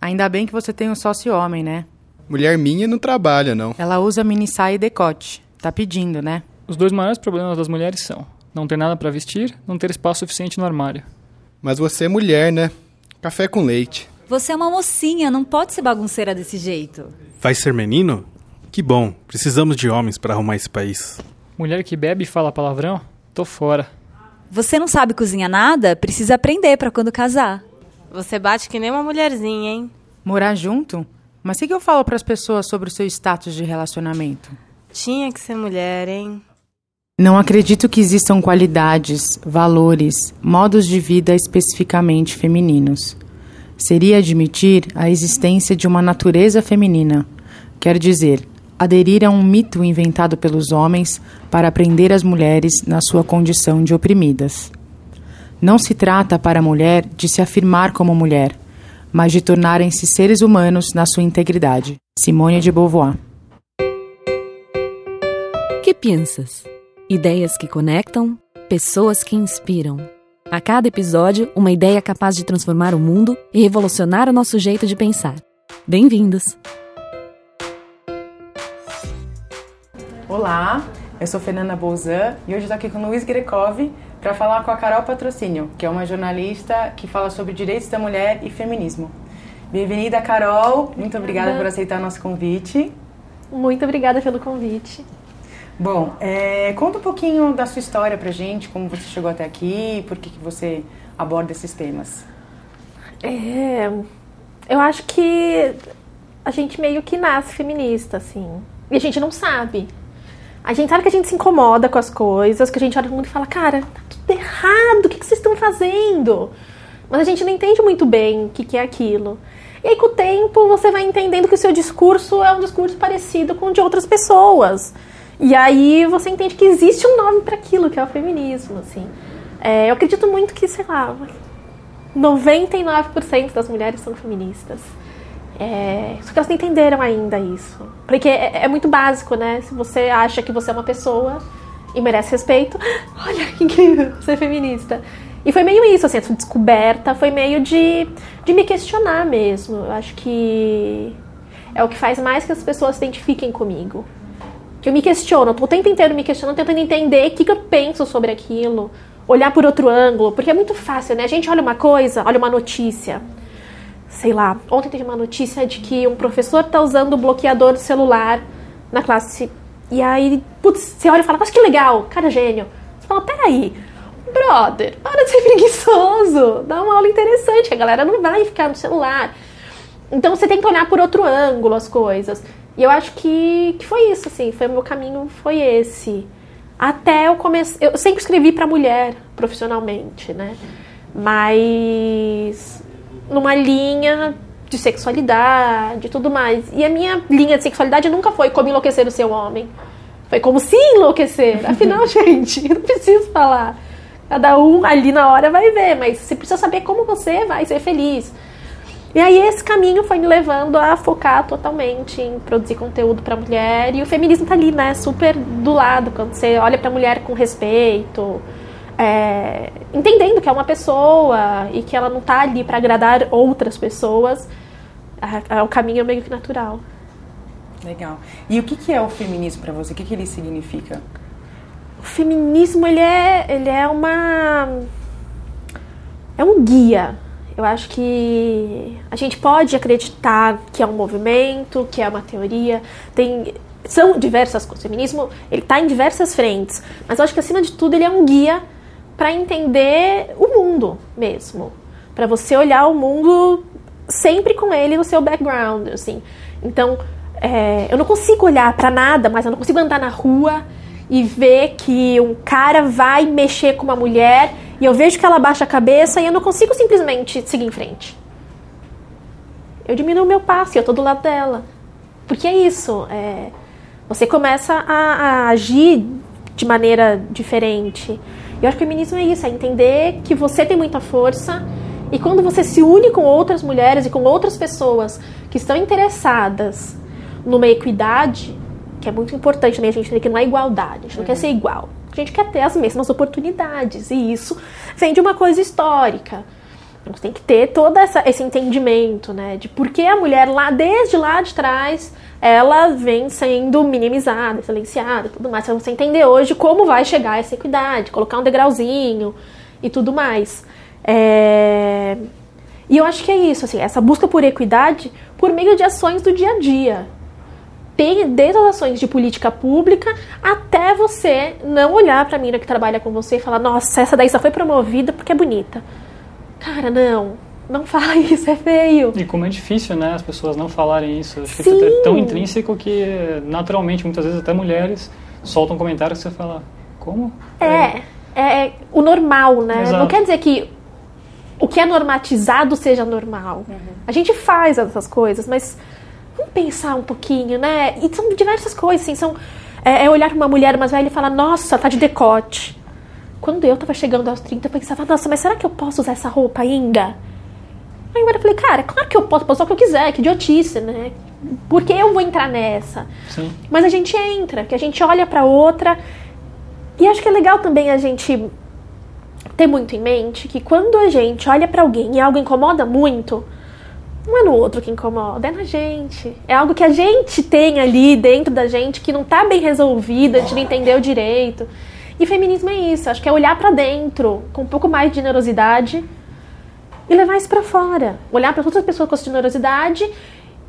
Ainda bem que você tem um sócio homem, né? Mulher minha não trabalha, não. Ela usa mini saia e decote. Tá pedindo, né? Os dois maiores problemas das mulheres são não ter nada para vestir, não ter espaço suficiente no armário. Mas você é mulher, né? Café com leite. Você é uma mocinha, não pode ser bagunceira desse jeito. Vai ser menino? Que bom, precisamos de homens para arrumar esse país. Mulher que bebe e fala palavrão? Tô fora. Você não sabe cozinhar nada? Precisa aprender para quando casar. Você bate que nem uma mulherzinha, hein? Morar junto? Mas o que, que eu falo para as pessoas sobre o seu status de relacionamento? Tinha que ser mulher, hein? Não acredito que existam qualidades, valores, modos de vida especificamente femininos. Seria admitir a existência de uma natureza feminina, quer dizer, aderir a um mito inventado pelos homens para prender as mulheres na sua condição de oprimidas. Não se trata para a mulher de se afirmar como mulher, mas de tornarem-se seres humanos na sua integridade. Simone de Beauvoir. Que pensas? Ideias que conectam, pessoas que inspiram. A cada episódio, uma ideia capaz de transformar o mundo e revolucionar o nosso jeito de pensar. Bem-vindos! Olá, eu sou Fernanda Bolzan e hoje estou aqui com o Luiz Grekov para falar com a Carol Patrocínio, que é uma jornalista que fala sobre direitos da mulher e feminismo. Bem-vinda, Carol. Muito obrigada por aceitar nosso convite. Muito obrigada pelo convite. Bom, é, conta um pouquinho da sua história pra gente, como você chegou até aqui, por que, que você aborda esses temas. É, eu acho que a gente meio que nasce feminista, assim. E a gente não sabe. A gente sabe que a gente se incomoda com as coisas, que a gente olha pro mundo e fala, cara, tá tudo errado, o que, que vocês estão fazendo? Mas a gente não entende muito bem o que, que é aquilo. E aí, com o tempo, você vai entendendo que o seu discurso é um discurso parecido com o de outras pessoas. E aí você entende que existe um nome para aquilo, que é o feminismo, assim. É, eu acredito muito que, sei lá, 99% das mulheres são feministas. É, só que elas não entenderam ainda isso. Porque é, é, muito básico, né? Se você acha que você é uma pessoa e merece respeito, olha que incrível, é feminista. E foi meio isso, assim, essa descoberta foi meio de, de me questionar mesmo. Eu acho que é o que faz mais que as pessoas se identifiquem comigo. Que eu me questiono, o tempo inteiro me questionando, tentando entender o que, que eu penso sobre aquilo, olhar por outro ângulo, porque é muito fácil, né? A gente olha uma coisa, olha uma notícia. Sei lá, ontem teve uma notícia de que um professor tá usando o bloqueador do celular na classe. E aí, putz, você olha e fala, mas que legal, cara gênio. Você fala, peraí, brother, para de ser preguiçoso, dá uma aula interessante, a galera não vai ficar no celular. Então você tem que olhar por outro ângulo as coisas. E eu acho que, que foi isso, assim, foi o meu caminho, foi esse. Até eu comecei. Eu sempre escrevi para mulher profissionalmente, né? Mas numa linha de sexualidade e tudo mais. E a minha linha de sexualidade nunca foi como enlouquecer o seu homem. Foi como se enlouquecer. Afinal, gente, não preciso falar. Cada um ali na hora vai ver, mas você precisa saber como você vai ser feliz. E aí esse caminho foi me levando a focar totalmente em produzir conteúdo para mulher e o feminismo tá ali, né, super do lado quando você olha para mulher com respeito, é, entendendo que é uma pessoa e que ela não tá ali para agradar outras pessoas, é, é, o caminho é meio que natural. Legal. E o que, que é o feminismo para você? O que, que ele significa? O feminismo ele é, ele é uma é um guia eu acho que a gente pode acreditar que é um movimento, que é uma teoria, tem são diversas coisas. O feminismo ele está em diversas frentes, mas eu acho que acima de tudo ele é um guia para entender o mundo mesmo, para você olhar o mundo sempre com ele no seu background, assim. Então é, eu não consigo olhar para nada, mas eu não consigo andar na rua e ver que um cara vai mexer com uma mulher e eu vejo que ela baixa a cabeça e eu não consigo simplesmente seguir em frente. Eu diminuo meu passo e eu tô do lado dela. Porque é isso. É, você começa a, a agir de maneira diferente. E eu acho que o feminismo é isso, é entender que você tem muita força e quando você se une com outras mulheres e com outras pessoas que estão interessadas numa equidade, que é muito importante também, a gente tem que não é igualdade, a gente não uhum. quer ser igual. A gente quer ter as mesmas oportunidades e isso vem de uma coisa histórica. Gente tem que ter todo essa, esse entendimento, né? De por que a mulher lá, desde lá de trás, ela vem sendo minimizada, silenciada tudo mais. Pra você entender hoje como vai chegar essa equidade, colocar um degrauzinho e tudo mais. É... E eu acho que é isso, assim, essa busca por equidade por meio de ações do dia a dia. Tem desde as ações de política pública até você não olhar para a mina que trabalha com você e falar: nossa, essa daí só foi promovida porque é bonita. Cara, não. Não fala isso, é feio. E como é difícil, né, as pessoas não falarem isso. Acho que Sim. é tão intrínseco que, naturalmente, muitas vezes até mulheres soltam comentários que você fala, como? É, é o normal, né? Exato. Não quer dizer que o que é normatizado seja normal. A gente faz essas coisas, mas vamos pensar um pouquinho, né? E são diversas coisas, assim, são é, é olhar para uma mulher mais velha e falar, nossa, tá de decote. Quando eu tava chegando aos 30, eu pensava, nossa, mas será que eu posso usar essa roupa ainda? Aí eu falei, cara, claro que eu posso, usar o que eu quiser, que idiotice, né? Por que eu vou entrar nessa? Sim. Mas a gente entra, que a gente olha pra outra. E acho que é legal também a gente ter muito em mente que quando a gente olha pra alguém e algo incomoda muito, não é no outro que incomoda, é na gente. É algo que a gente tem ali dentro da gente que não tá bem resolvido, a gente não entendeu direito. E feminismo é isso, acho que é olhar pra dentro com um pouco mais de generosidade e levar isso pra fora. Olhar para outras pessoas com essa generosidade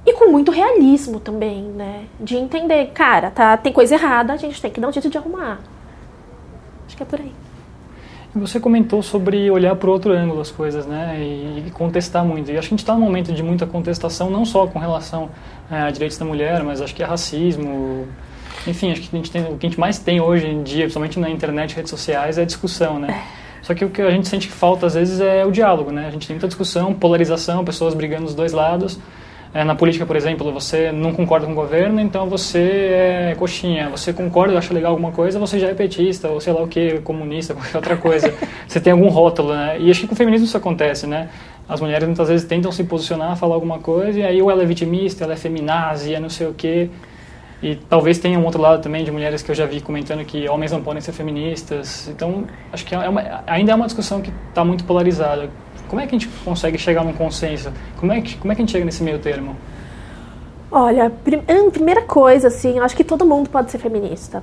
e com muito realismo também, né? De entender, cara, tá, tem coisa errada, a gente tem que dar um jeito de arrumar. Acho que é por aí. Você comentou sobre olhar por outro ângulo as coisas, né, e, e contestar muito. E acho que a gente está num momento de muita contestação, não só com relação eh, a direitos da mulher, mas acho que é racismo. Enfim, acho que a gente tem, o que a gente mais tem hoje em dia, principalmente na internet redes sociais, é a discussão, né? Só que o que a gente sente que falta às vezes é o diálogo, né? A gente tem muita discussão, polarização, pessoas brigando dos dois lados. É, na política, por exemplo, você não concorda com o governo, então você é coxinha. Você concorda, acha legal alguma coisa, você já é petista, ou sei lá o que, comunista, qualquer outra coisa. você tem algum rótulo, né? E acho que com o feminismo isso acontece, né? As mulheres muitas vezes tentam se posicionar, falar alguma coisa, e aí ou ela é vitimista, ela é feminazi, é não sei o quê. E talvez tenha um outro lado também de mulheres que eu já vi comentando que homens não podem ser feministas. Então, acho que é uma, ainda é uma discussão que está muito polarizada. Como é que a gente consegue chegar num consenso? Como é que, como é que a gente chega nesse meio termo? Olha, prim- hum, primeira coisa, assim, eu acho que todo mundo pode ser feminista.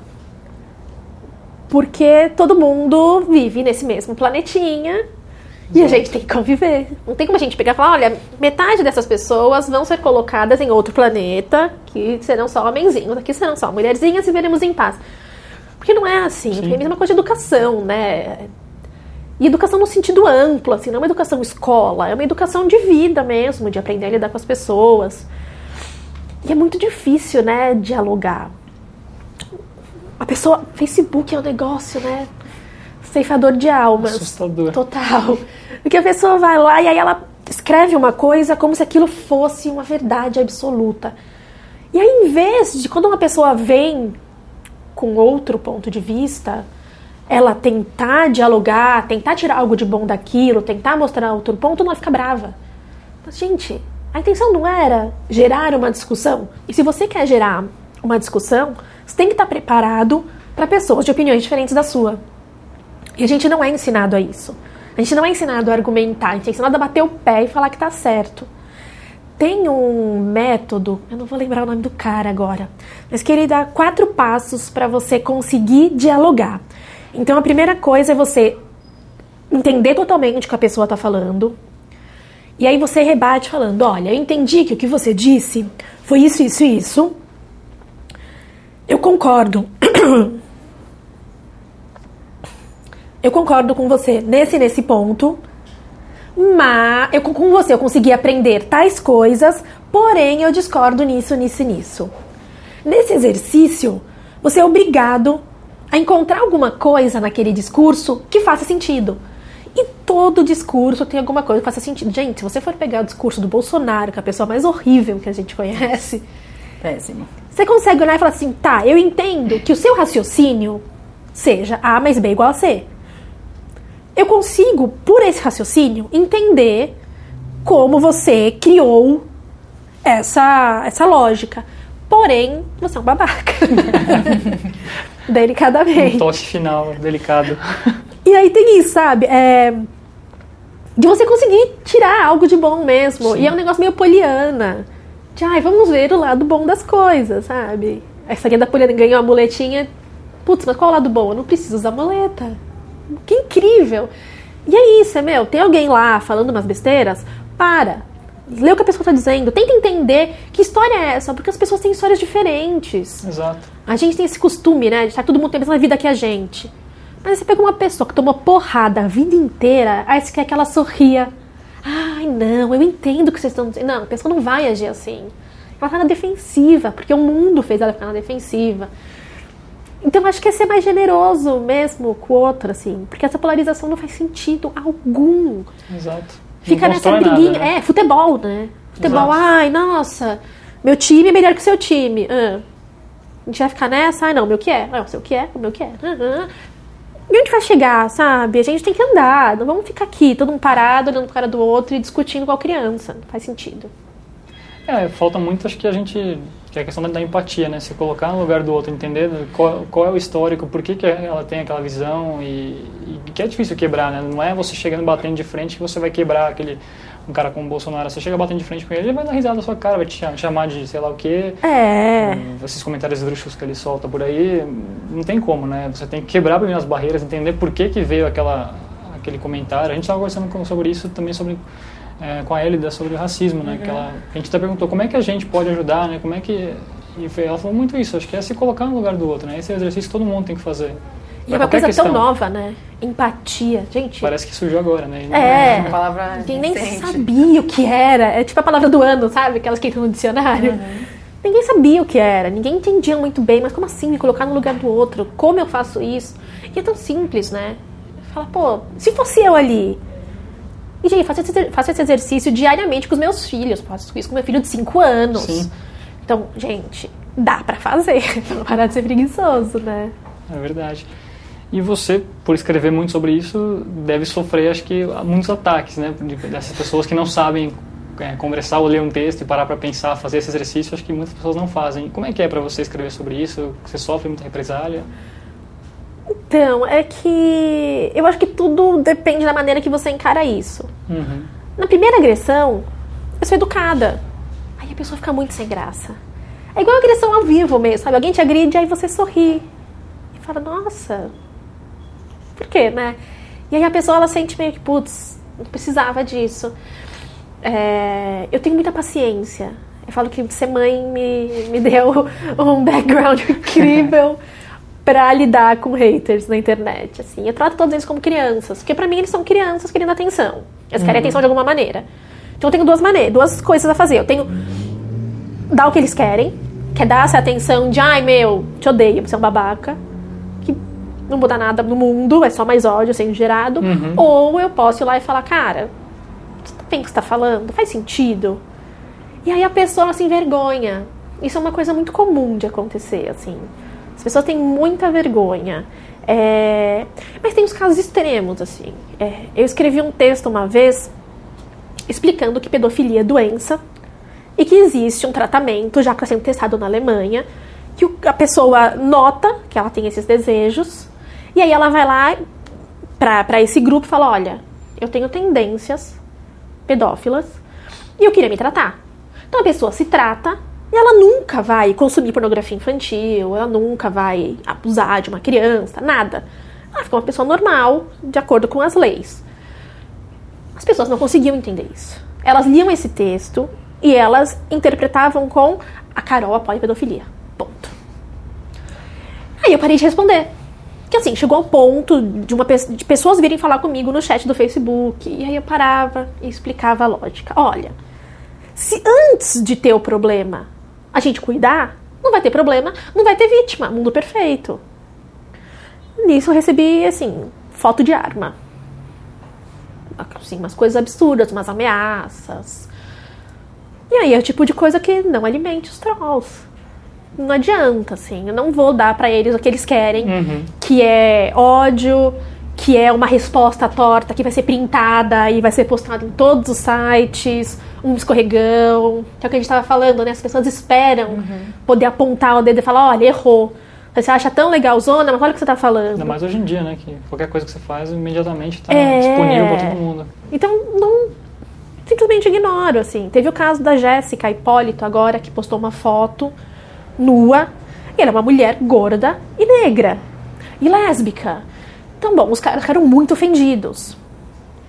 Porque todo mundo vive nesse mesmo planetinha e a gente tem que conviver. Não tem como a gente pegar e falar, olha, metade dessas pessoas vão ser colocadas em outro planeta, que serão só homenzinhos, aqui serão só mulherzinhas e veremos em paz. Porque não é assim. Sim. É uma coisa de educação, né? E educação no sentido amplo, assim, não é uma educação escola, é uma educação de vida mesmo, de aprender a lidar com as pessoas. E é muito difícil, né, dialogar. A pessoa. Facebook é um negócio, né? Ceifador de almas. Assustador. Total. Porque a pessoa vai lá e aí ela escreve uma coisa como se aquilo fosse uma verdade absoluta. E aí, em vez de quando uma pessoa vem com outro ponto de vista, ela tentar dialogar, tentar tirar algo de bom daquilo, tentar mostrar outro ponto, ela fica brava. Mas, gente, a intenção não era gerar uma discussão. E se você quer gerar uma discussão, você tem que estar preparado para pessoas de opiniões diferentes da sua. E a gente não é ensinado a isso. A gente não é ensinado a argumentar, a gente é ensinado a bater o pé e falar que tá certo. Tem um método, eu não vou lembrar o nome do cara agora, mas que ele dá quatro passos para você conseguir dialogar. Então a primeira coisa é você entender totalmente o que a pessoa está falando. E aí você rebate falando: olha, eu entendi que o que você disse foi isso, isso e isso. Eu concordo. Eu concordo com você nesse e nesse ponto. Mas eu com você eu consegui aprender tais coisas, porém eu discordo nisso, nisso e nisso. Nesse exercício, você é obrigado a encontrar alguma coisa naquele discurso que faça sentido. E todo discurso tem alguma coisa que faça sentido. Gente, se você for pegar o discurso do Bolsonaro, que é a pessoa mais horrível que a gente conhece, Péssimo. você consegue olhar e falar assim, tá, eu entendo que o seu raciocínio seja A mais B igual a C. Eu consigo, por esse raciocínio, entender como você criou essa, essa lógica. Porém, você é um babaca. Delicadamente. Um toque final delicado. E aí tem isso, sabe? É, De você conseguir tirar algo de bom mesmo. E é um negócio meio poliana. De, ai, vamos ver o lado bom das coisas, sabe? Essa guia da poliana ganhou a muletinha. Putz, mas qual é o lado bom? Eu não preciso usar muleta. Que incrível! E é isso, é meu. Tem alguém lá falando umas besteiras? Para. Lê o que a pessoa está dizendo. Tenta entender que história é essa, porque as pessoas têm histórias diferentes. Exato. A gente tem esse costume, né? De estar todo mundo tem a mesma vida que a gente. Mas você pega uma pessoa que tomou porrada a vida inteira, aí você quer que ela sorria. Ai, não, eu entendo o que vocês estão dizendo. Não, a pessoa não vai agir assim. Ela tá na defensiva, porque o mundo fez ela ficar na defensiva. Então acho que é ser mais generoso mesmo com o outro, assim. Porque essa polarização não faz sentido algum. Exato. Fica nessa briguinha. nada, né? É, futebol, né? Futebol, Exato. ai, nossa, meu time é melhor que o seu time. Ah. A gente vai ficar nessa? Ai, não, meu que é? Não, o seu que é? O meu que é? Aham. E onde vai chegar, sabe? A gente tem que andar. Não vamos ficar aqui, todo mundo parado, olhando pro cara do outro e discutindo igual criança. Não faz sentido. É, falta muito, acho que a gente. Que é a questão da, da empatia, né? Se colocar no lugar do outro, entender qual, qual é o histórico, por que, que ela tem aquela visão e, e que é difícil quebrar, né? Não é você chegando batendo de frente que você vai quebrar aquele. Um cara como o Bolsonaro, você chega batendo de frente com ele, ele vai dar risada na sua cara, vai te cham- chamar de sei lá o quê. É. Hum, Esses comentários esdrúxulos que ele solta por aí, não tem como, né? Você tem que quebrar primeiro as barreiras, entender por que, que veio aquela, aquele comentário. A gente estava conversando sobre isso também sobre, é, com a Elida, sobre o racismo, né? Que ela, a gente até perguntou como é que a gente pode ajudar, né? Como é que... E foi- ela falou muito isso, acho que é se colocar no lugar do outro, né? Esse é o exercício que todo mundo tem que fazer. E é uma coisa tão questão. nova, né? Empatia. Gente, Parece que surgiu agora, né? E não É. Uma palavra ninguém nem sabia o que era. É tipo a palavra do ano, sabe? Aquelas que entram no dicionário. Ninguém sabia o que era, ninguém entendia muito bem, mas como assim me colocar no lugar do outro? Como eu faço isso? E é tão simples, né? Fala, pô, se fosse eu ali. E, gente, faço esse, faço esse exercício diariamente com os meus filhos. Faço isso com meu filho de 5 anos. Sim. Então, gente, dá pra fazer. Não parar de ser preguiçoso, né? É verdade. E você, por escrever muito sobre isso, deve sofrer, acho que, muitos ataques, né? de- Dessas pessoas que não sabem é, conversar ou ler um texto e parar para pensar, fazer esse exercício, acho que muitas pessoas não fazem. Como é que é para você escrever sobre isso? Você sofre muita represália? Então, é que eu acho que tudo depende da maneira que você encara isso. Uhum. Na primeira agressão, eu sou educada. Aí a pessoa fica muito sem graça. É igual agressão ao vivo mesmo, sabe? Alguém te agride, aí você sorri. E fala, nossa, por quê, né? E aí a pessoa, ela sente meio que, putz, não precisava disso. É, eu tenho muita paciência. Eu falo que ser mãe me, me deu um background incrível pra lidar com haters na internet. Assim, eu trato todos eles como crianças, porque pra mim eles são crianças querendo atenção. Eles querem atenção de alguma maneira. Então eu tenho duas maneiras, duas coisas a fazer. Eu tenho dar o que eles querem, que é dar essa atenção de, ai meu, te odeio, você é um babaca, que não muda nada no mundo, é só mais ódio sendo gerado. Uhum. Ou eu posso ir lá e falar, cara, você tá o que você tá falando? Faz sentido? E aí a pessoa se envergonha. Isso é uma coisa muito comum de acontecer, assim. As pessoas têm muita vergonha. É, Mas tem os casos extremos, assim. É, Eu escrevi um texto uma vez explicando que pedofilia é doença e que existe um tratamento já que está sendo testado na Alemanha, que a pessoa nota que ela tem esses desejos e aí ela vai lá para esse grupo e fala: Olha, eu tenho tendências pedófilas e eu queria me tratar. Então a pessoa se trata e ela nunca vai consumir pornografia infantil, ela nunca vai abusar de uma criança, nada. Ela fica uma pessoa normal, de acordo com as leis. As pessoas não conseguiam entender isso. Elas liam esse texto e elas interpretavam com a Carol apoia a pedofilia. Ponto. Aí eu parei de responder. Que assim, chegou ao ponto de, uma, de pessoas virem falar comigo no chat do Facebook. E aí eu parava e explicava a lógica. Olha, se antes de ter o problema a gente cuidar, não vai ter problema, não vai ter vítima. Mundo perfeito. Nisso eu recebi, assim, foto de arma. Assim, umas coisas absurdas, umas ameaças. E aí é o tipo de coisa que não alimente os trolls. Não adianta, assim. Eu não vou dar pra eles o que eles querem, Uhum. que é ódio, que é uma resposta torta que vai ser printada e vai ser postada em todos os sites, um escorregão, que é o que a gente estava falando, né? As pessoas esperam poder apontar o dedo e falar, olha, errou. Você acha tão legalzona, mas olha o que você tá falando. Ainda mais hoje em dia, né? Que qualquer coisa que você faz, imediatamente tá É. disponível pra todo mundo. Então, não. Simplesmente ignoro, assim. Teve o caso da Jéssica Hipólito agora, que postou uma foto nua. E ela é uma mulher gorda e negra. E lésbica. Então, bom, os caras ficaram muito ofendidos.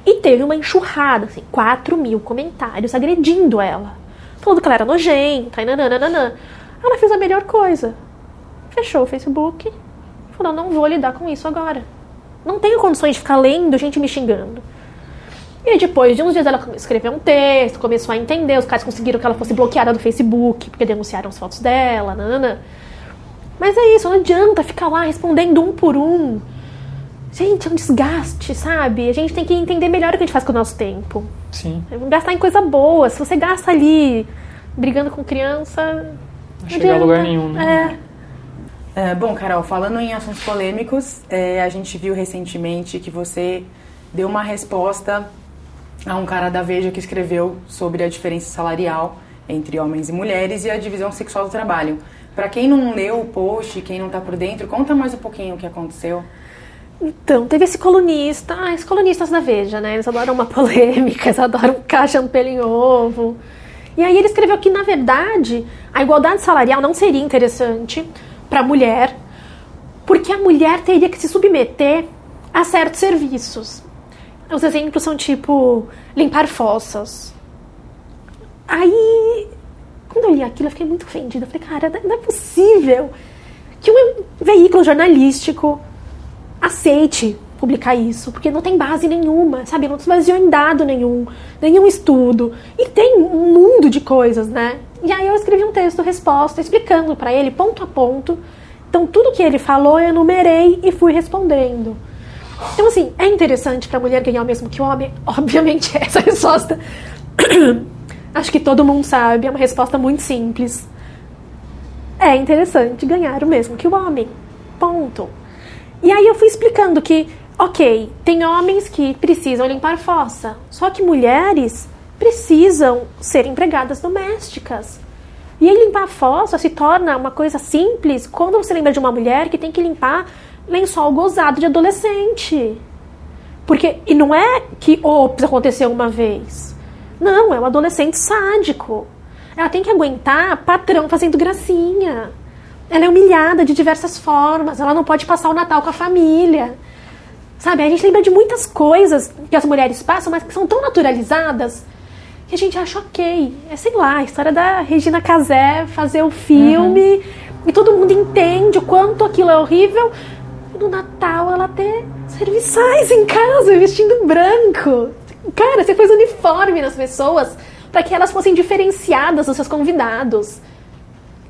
E teve uma enxurrada, assim, 4 mil comentários agredindo ela. Falando que ela era nojenta e nananana. Ela fez a melhor coisa. Fechou o Facebook. Falou, não vou lidar com isso agora. Não tenho condições de ficar lendo gente me xingando. E depois de uns dias ela escreveu um texto, começou a entender, os caras conseguiram que ela fosse bloqueada do Facebook, porque denunciaram as fotos dela, nanana. Mas é isso, não adianta ficar lá respondendo um por um. Gente, é um desgaste, sabe? A gente tem que entender melhor o que a gente faz com o nosso tempo. Sim. Gastar em coisa boa. Se você gasta ali brigando com criança. Não chega a lugar nenhum, né? É. É, bom, Carol, falando em assuntos polêmicos, é, a gente viu recentemente que você deu uma resposta a um cara da Veja que escreveu sobre a diferença salarial entre homens e mulheres e a divisão sexual do trabalho. Para quem não leu o post, quem não tá por dentro, conta mais um pouquinho o que aconteceu. Então, teve esse colunista, ah, esses colunistas da Veja, né? Eles adoram uma polêmica, eles adoram caixa no pelo em ovo. E aí ele escreveu que, na verdade, a igualdade salarial não seria interessante para a mulher, porque a mulher teria que se submeter a certos serviços. Os exemplos são tipo limpar fossas. Aí, quando eu li aquilo, eu fiquei muito ofendida. Eu falei, cara, não é possível que um veículo jornalístico aceite publicar isso, porque não tem base nenhuma, sabe? Não se baseou em dado nenhum, nenhum estudo. E tem um mundo de coisas, né? E aí eu escrevi um texto resposta explicando para ele ponto a ponto. Então tudo que ele falou eu enumerei e fui respondendo. Então assim, é interessante para a mulher ganhar o mesmo que o homem? Obviamente essa resposta acho que todo mundo sabe, é uma resposta muito simples. É interessante ganhar o mesmo que o homem. Ponto. E aí eu fui explicando que, ok, tem homens que precisam limpar fossa, só que mulheres precisam ser empregadas domésticas. E aí limpar fossa se torna uma coisa simples quando você lembra de uma mulher que tem que limpar lençol gozado de adolescente. Porque, e não é que, ops, aconteceu uma vez. Não, é um adolescente sádico. Ela tem que aguentar patrão fazendo gracinha. Ela é humilhada de diversas formas. Ela não pode passar o Natal com a família. Sabe? A gente lembra de muitas coisas que as mulheres passam, mas que são tão naturalizadas que a gente acha ok. É, sei lá, a história da Regina Casé fazer o filme e todo mundo entende o quanto aquilo é horrível. E no Natal ela ter serviçais em casa, vestindo branco. Cara, você fez uniforme nas pessoas para que elas fossem diferenciadas dos seus convidados.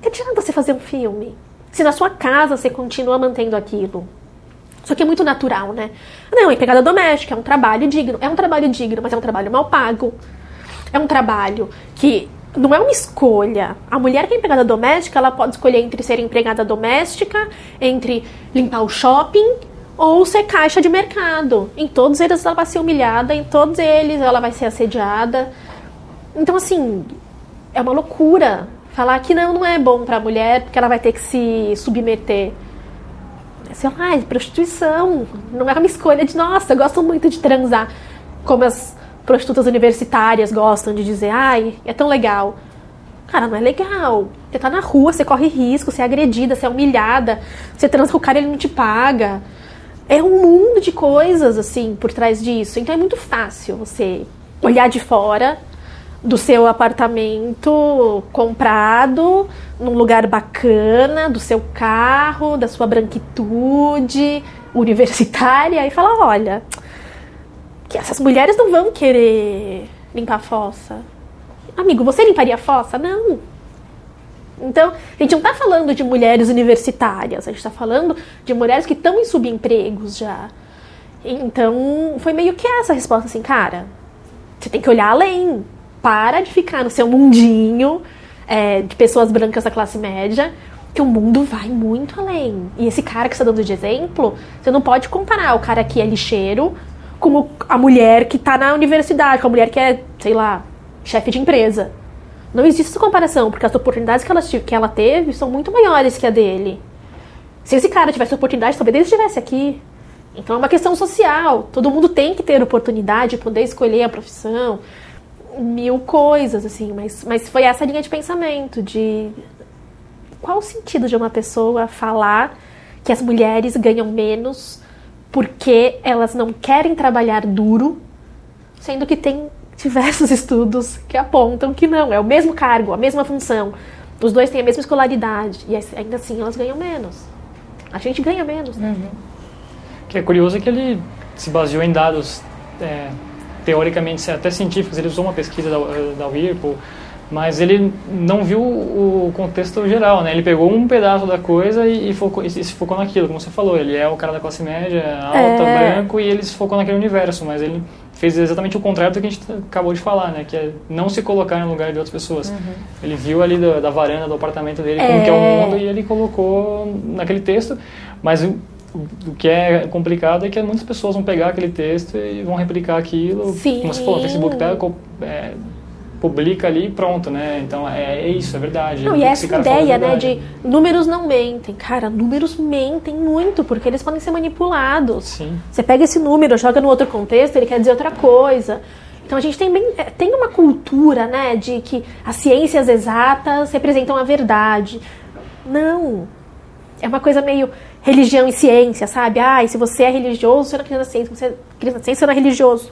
Que adianta você fazer um filme? Se na sua casa você continua mantendo aquilo. Só que é muito natural, né? Não, empregada doméstica é um trabalho digno. É um trabalho digno, mas é um trabalho mal pago. É um trabalho que não é uma escolha. A mulher que é empregada doméstica, ela pode escolher entre ser empregada doméstica, entre limpar o shopping ou ser caixa de mercado. Em todos eles ela vai ser humilhada, em todos eles ela vai ser assediada. Então, assim, é uma loucura falar que não, não é bom para a mulher porque ela vai ter que se submeter. Sei lá, é prostituição. Não é uma escolha de, nossa, eu gosto muito de transar. Como as prostitutas universitárias gostam de dizer, ai, é tão legal. Cara, não é legal. Você tá na rua, você corre risco, você é agredida, você é humilhada, você transa com o cara ele não te paga. É um mundo de coisas, assim, por trás disso. Então é muito fácil você olhar de fora do seu apartamento comprado num lugar bacana, do seu carro, da sua branquitude universitária e falar, olha, que essas mulheres não vão querer limpar a fossa. Amigo, você limparia a fossa? Não. Então, a gente não está falando de mulheres universitárias, a gente está falando de mulheres que estão em subempregos já. Então, foi meio que essa resposta assim, cara, você tem que olhar além. Para de ficar no seu mundinho é, de pessoas brancas da classe média, que o mundo vai muito além. E esse cara que você está dando de exemplo, você não pode comparar o cara que é lixeiro com a mulher que está na universidade, com a mulher que é, sei lá, chefe de empresa. Não existe essa comparação, porque as oportunidades que ela, que ela teve são muito maiores que a dele. Se esse cara tivesse oportunidade, talvez ele estivesse aqui. Então é uma questão social. Todo mundo tem que ter oportunidade de poder escolher a profissão, mil coisas, assim. Mas, mas foi essa linha de pensamento de qual o sentido de uma pessoa falar que as mulheres ganham menos porque elas não querem trabalhar duro, sendo que tem diversos estudos que apontam que não, é o mesmo cargo, a mesma função. Os dois têm a mesma escolaridade e ainda assim elas ganham menos. A gente ganha menos. Né? Uhum. O que é curioso é que ele se baseou em dados é, teoricamente até científicos. Ele usou uma pesquisa da, da Whirlpool mas ele não viu o contexto geral, né? Ele pegou um pedaço da coisa e, e, focou, e se focou naquilo, como você falou. Ele é o cara da classe média, alta, é... branco, e ele se focou naquele universo, mas ele fez exatamente o contrário do que a gente acabou de falar, né? Que é não se colocar no lugar de outras pessoas. Uhum. Ele viu ali da, da, varanda do apartamento dele é... como que é o mundo e ele colocou naquele texto, mas o, que é complicado é que muitas pessoas vão pegar aquele texto e vão replicar aquilo. Sim. Como você falou, o Facebook pega... É, publica ali e pronto, né? Então é, é isso, é verdade. Não, e essa ideia, né, de números não mentem. Cara, números mentem muito, porque eles podem ser manipulados. Sim. Você pega esse número, joga no outro contexto, ele quer dizer outra coisa. Então a gente tem, bem, é, tem uma cultura, né, de que as ciências exatas representam a verdade. Não. É uma coisa meio religião e ciência, sabe? Ah, e se você é religioso, você não acredita na ciência. Se você acredita na ciência, você não é religioso.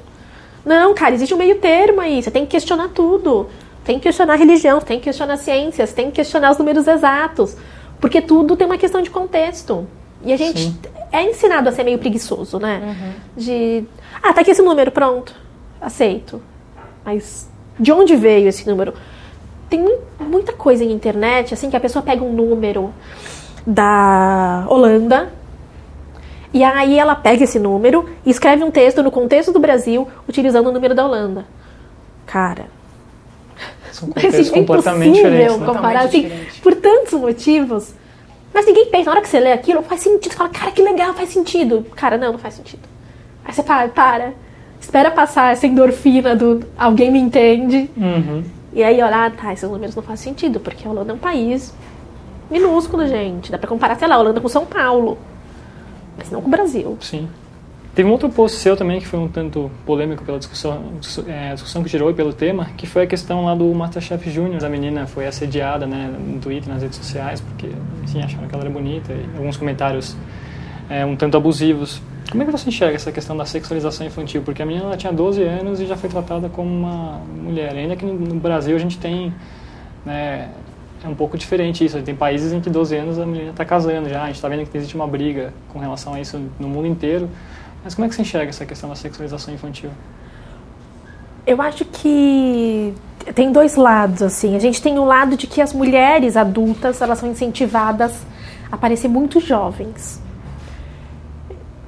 Não, cara, existe um meio termo aí. Você tem que questionar tudo. Tem que questionar a religião, tem que questionar a ciências, tem que questionar os números exatos. Porque tudo tem uma questão de contexto. E a gente Sim. é ensinado a ser meio preguiçoso, né? Uhum. De. Ah, tá aqui esse número, pronto. Aceito. Mas de onde veio esse número? Tem muita coisa em internet, assim, que a pessoa pega um número da Holanda e aí ela pega esse número e escreve um texto no contexto do Brasil utilizando o número da Holanda. Cara. São contextos é completamente diferentes. Né? comparar assim, por tantos motivos. Mas ninguém pensa, na hora que você lê aquilo, faz sentido. Você fala, cara, que legal, faz sentido. Cara, não, não faz sentido. Aí você para, para. Espera passar essa endorfina do alguém me entende. Uhum. E aí, olha, ah, tá, esses números não fazem sentido, porque a Holanda é um país minúsculo, gente. Dá pra comparar, sei lá, Holanda com São Paulo mas não com o Brasil. Sim. Teve um outro post seu também que foi um tanto polêmico pela discussão, é, discussão que gerou e pelo tema, que foi a questão lá do Masterchef Júnior. A menina foi assediada né, no Twitter, nas redes sociais, porque, enfim, acharam que ela era bonita e alguns comentários é, um tanto abusivos. Como é que você enxerga essa questão da sexualização infantil? Porque a menina ela tinha 12 anos e já foi tratada como uma mulher. Ainda que no Brasil a gente tem né, é um pouco diferente isso. Tem países em que 12 anos a menina está casando já. A gente está vendo que existe uma briga com relação a isso no mundo inteiro. Mas como é que você enxerga essa questão da sexualização infantil? Eu acho que tem dois lados assim. A gente tem o lado de que as mulheres adultas elas são incentivadas a parecer muito jovens,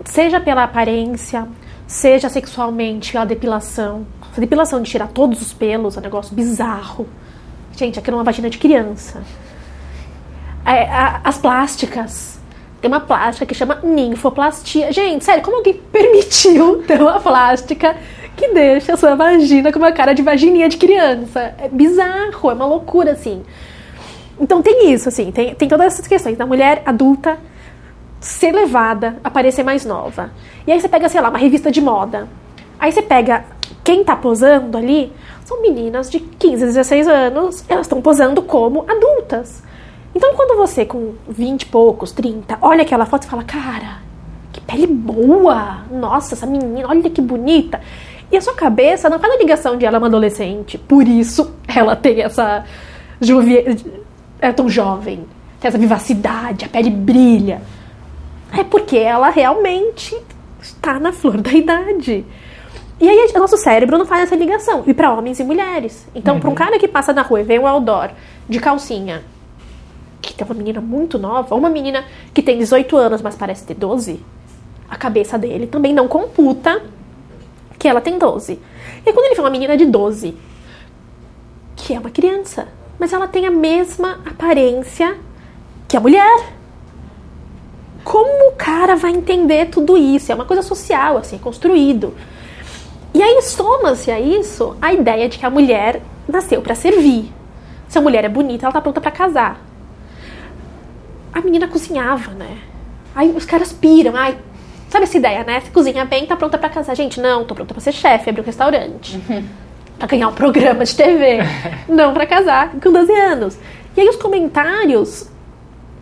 seja pela aparência, seja sexualmente a depilação. A depilação de tirar todos os pelos é um negócio bizarro. Gente, aquilo é uma vagina de criança. É, as plásticas. Tem uma plástica que chama ninfoplastia. Gente, sério, como alguém permitiu ter uma plástica que deixa a sua vagina com uma cara de vagininha de criança? É bizarro, é uma loucura, assim. Então tem isso, assim, tem, tem todas essas questões da mulher adulta ser levada a parecer mais nova. E aí você pega, sei lá, uma revista de moda. Aí você pega quem tá posando ali, são meninas de 15, 16 anos, elas estão posando como adultas. Então, quando você, com 20 e poucos, 30, olha aquela foto e fala, cara, que pele boa! Nossa, essa menina, olha que bonita! E a sua cabeça não faz a ligação de ela é uma adolescente, por isso ela tem essa juve... é tão jovem, tem essa vivacidade, a pele brilha. É porque ela realmente está na flor da idade. E aí o nosso cérebro não faz essa ligação. E para homens e mulheres. Então, uhum. para um cara que passa na rua e vê um outdoor de calcinha, que tem uma menina muito nova, ou uma menina que tem 18 anos, mas parece ter 12, a cabeça dele também não computa que ela tem 12. E quando ele vê uma menina de 12, que é uma criança, mas ela tem a mesma aparência que a mulher. Como o cara vai entender tudo isso? É uma coisa social, assim, é construído. E aí soma-se a isso a ideia de que a mulher nasceu para servir. Se a mulher é bonita, ela tá pronta para casar. A menina cozinhava, né? Aí os caras piram, ai, sabe essa ideia, né? Você cozinha bem, tá pronta pra casar. Gente, não, tô pronta pra ser chefe, abrir um restaurante. pra ganhar um programa de TV. não pra casar com 12 anos. E aí os comentários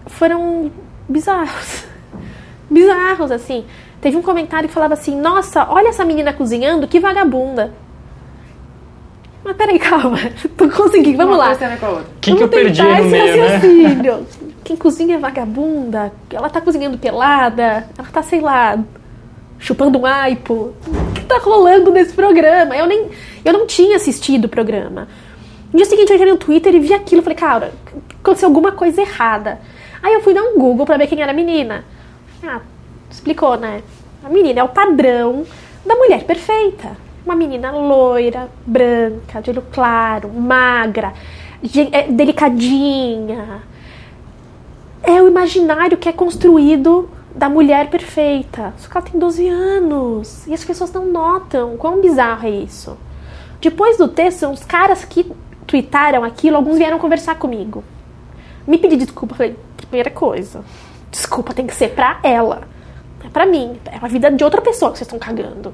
foram bizarros. bizarros, assim. Teve um comentário que falava assim: Nossa, olha essa menina cozinhando, que vagabunda. Mas peraí, calma. Tô conseguindo, vamos lá. Quem que eu perdi no esse meio, né? Quem cozinha é vagabunda, ela tá cozinhando pelada, ela tá, sei lá, chupando um aipo. O que tá rolando nesse programa? Eu nem. Eu não tinha assistido o programa. No dia seguinte eu entrei no Twitter e vi aquilo. Falei, cara, aconteceu alguma coisa errada. Aí eu fui dar um Google pra ver quem era a menina. Ah, explicou, né? A menina é o padrão da mulher perfeita. Uma menina loira, branca, de olho claro, magra, é, delicadinha. É o imaginário que é construído da mulher perfeita. Só que ela tem 12 anos. E as pessoas não notam quão bizarro é isso. Depois do texto, os caras que tweetaram aquilo, alguns vieram conversar comigo. Me pedir desculpa. Falei, primeira coisa, desculpa tem que ser pra ela. É pra mim. É a vida de outra pessoa que vocês estão cagando.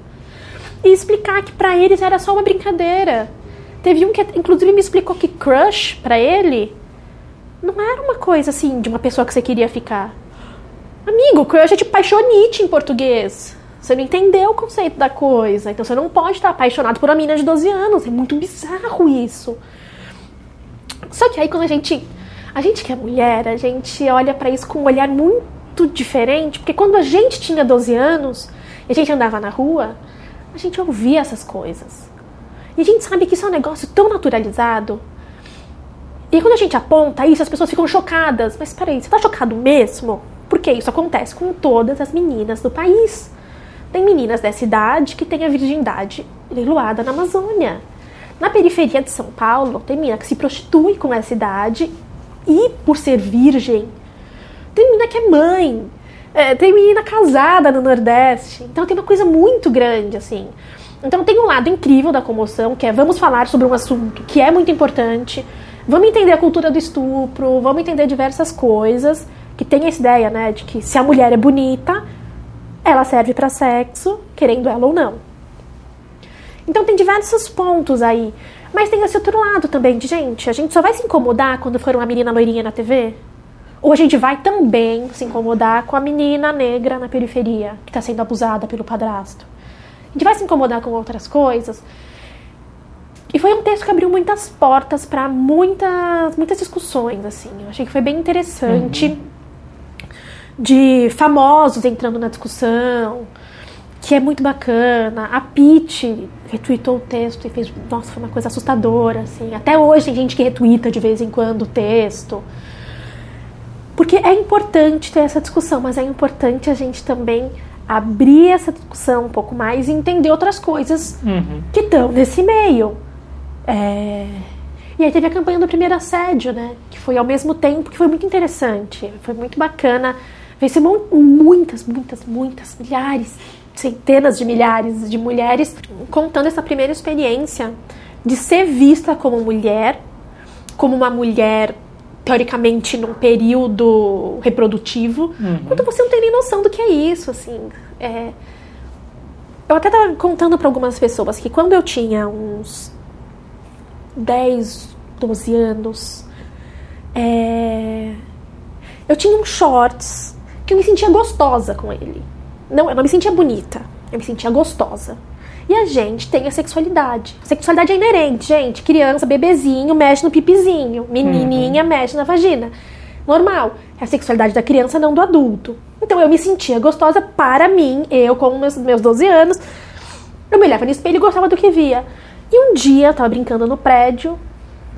E explicar que pra eles era só uma brincadeira. Teve um que, inclusive, me explicou que crush pra ele não era uma coisa assim de uma pessoa que você queria ficar. Amigo, crush é tipo paixonite em português. Você não entendeu o conceito da coisa. Então você não pode estar apaixonado por uma menina de 12 anos. É muito bizarro isso. Só que aí quando a gente. A gente que é mulher, a gente olha pra isso com um olhar muito diferente. Porque quando a gente tinha 12 anos e a gente andava na rua, a gente ouvia essas coisas. E a gente sabe que isso é um negócio tão naturalizado. E quando a gente aponta isso, as pessoas ficam chocadas. Mas peraí, você tá chocado mesmo? Porque isso acontece com todas as meninas do país. Tem meninas dessa idade que têm a virgindade leiloada na Amazônia. Na periferia de São Paulo, tem menina que se prostitui com essa idade e por ser virgem. Tem menina que é mãe. É, tem menina casada no Nordeste. Então tem uma coisa muito grande, assim. Então tem um lado incrível da comoção, que é vamos falar sobre um assunto que é muito importante. Vamos entender a cultura do estupro, vamos entender diversas coisas. Que tem essa ideia, né, de que se a mulher é bonita, ela serve para sexo, querendo ela ou não. Então tem diversos pontos aí. Mas tem esse outro lado também de gente. A gente só vai se incomodar quando for uma menina loirinha na TV? Ou a gente vai também se incomodar com a menina negra na periferia que está sendo abusada pelo padrasto? A gente vai se incomodar com outras coisas? E foi um texto que abriu muitas portas para muitas, muitas discussões, assim. Eu achei que foi bem interessante. De famosos entrando na discussão, que é muito bacana. A Pete retweetou o texto e fez. Nossa, foi uma coisa assustadora, assim. Até hoje tem gente que retweeta de vez em quando o texto. Porque é importante ter essa discussão, mas é importante a gente também abrir essa discussão um pouco mais e entender outras coisas Uhum. que estão nesse meio. É, E aí teve a campanha do primeiro assédio, né? Que foi ao mesmo tempo, que foi muito interessante. Foi muito bacana. Vencer muitas, muitas, muitas, milhares, centenas de milhares de mulheres contando essa primeira experiência de ser vista como mulher, como uma mulher teoricamente num período reprodutivo, quando você não tem nem noção do que é isso, assim. É... Eu até estava contando para algumas pessoas que quando eu tinha uns 10, 12 anos, é, eu tinha um shorts que eu me sentia gostosa com ele. Não, eu não me sentia bonita, eu me sentia gostosa. E a gente tem a sexualidade. A sexualidade é inerente, gente. Criança, bebezinho, mexe no pipizinho. Menininha, mexe na vagina. Normal. É a sexualidade da criança, não do adulto. Então eu me sentia gostosa para mim, eu com meus, meus 12 anos. Eu me olhava no espelho e gostava do que via. E um dia eu tava brincando no prédio,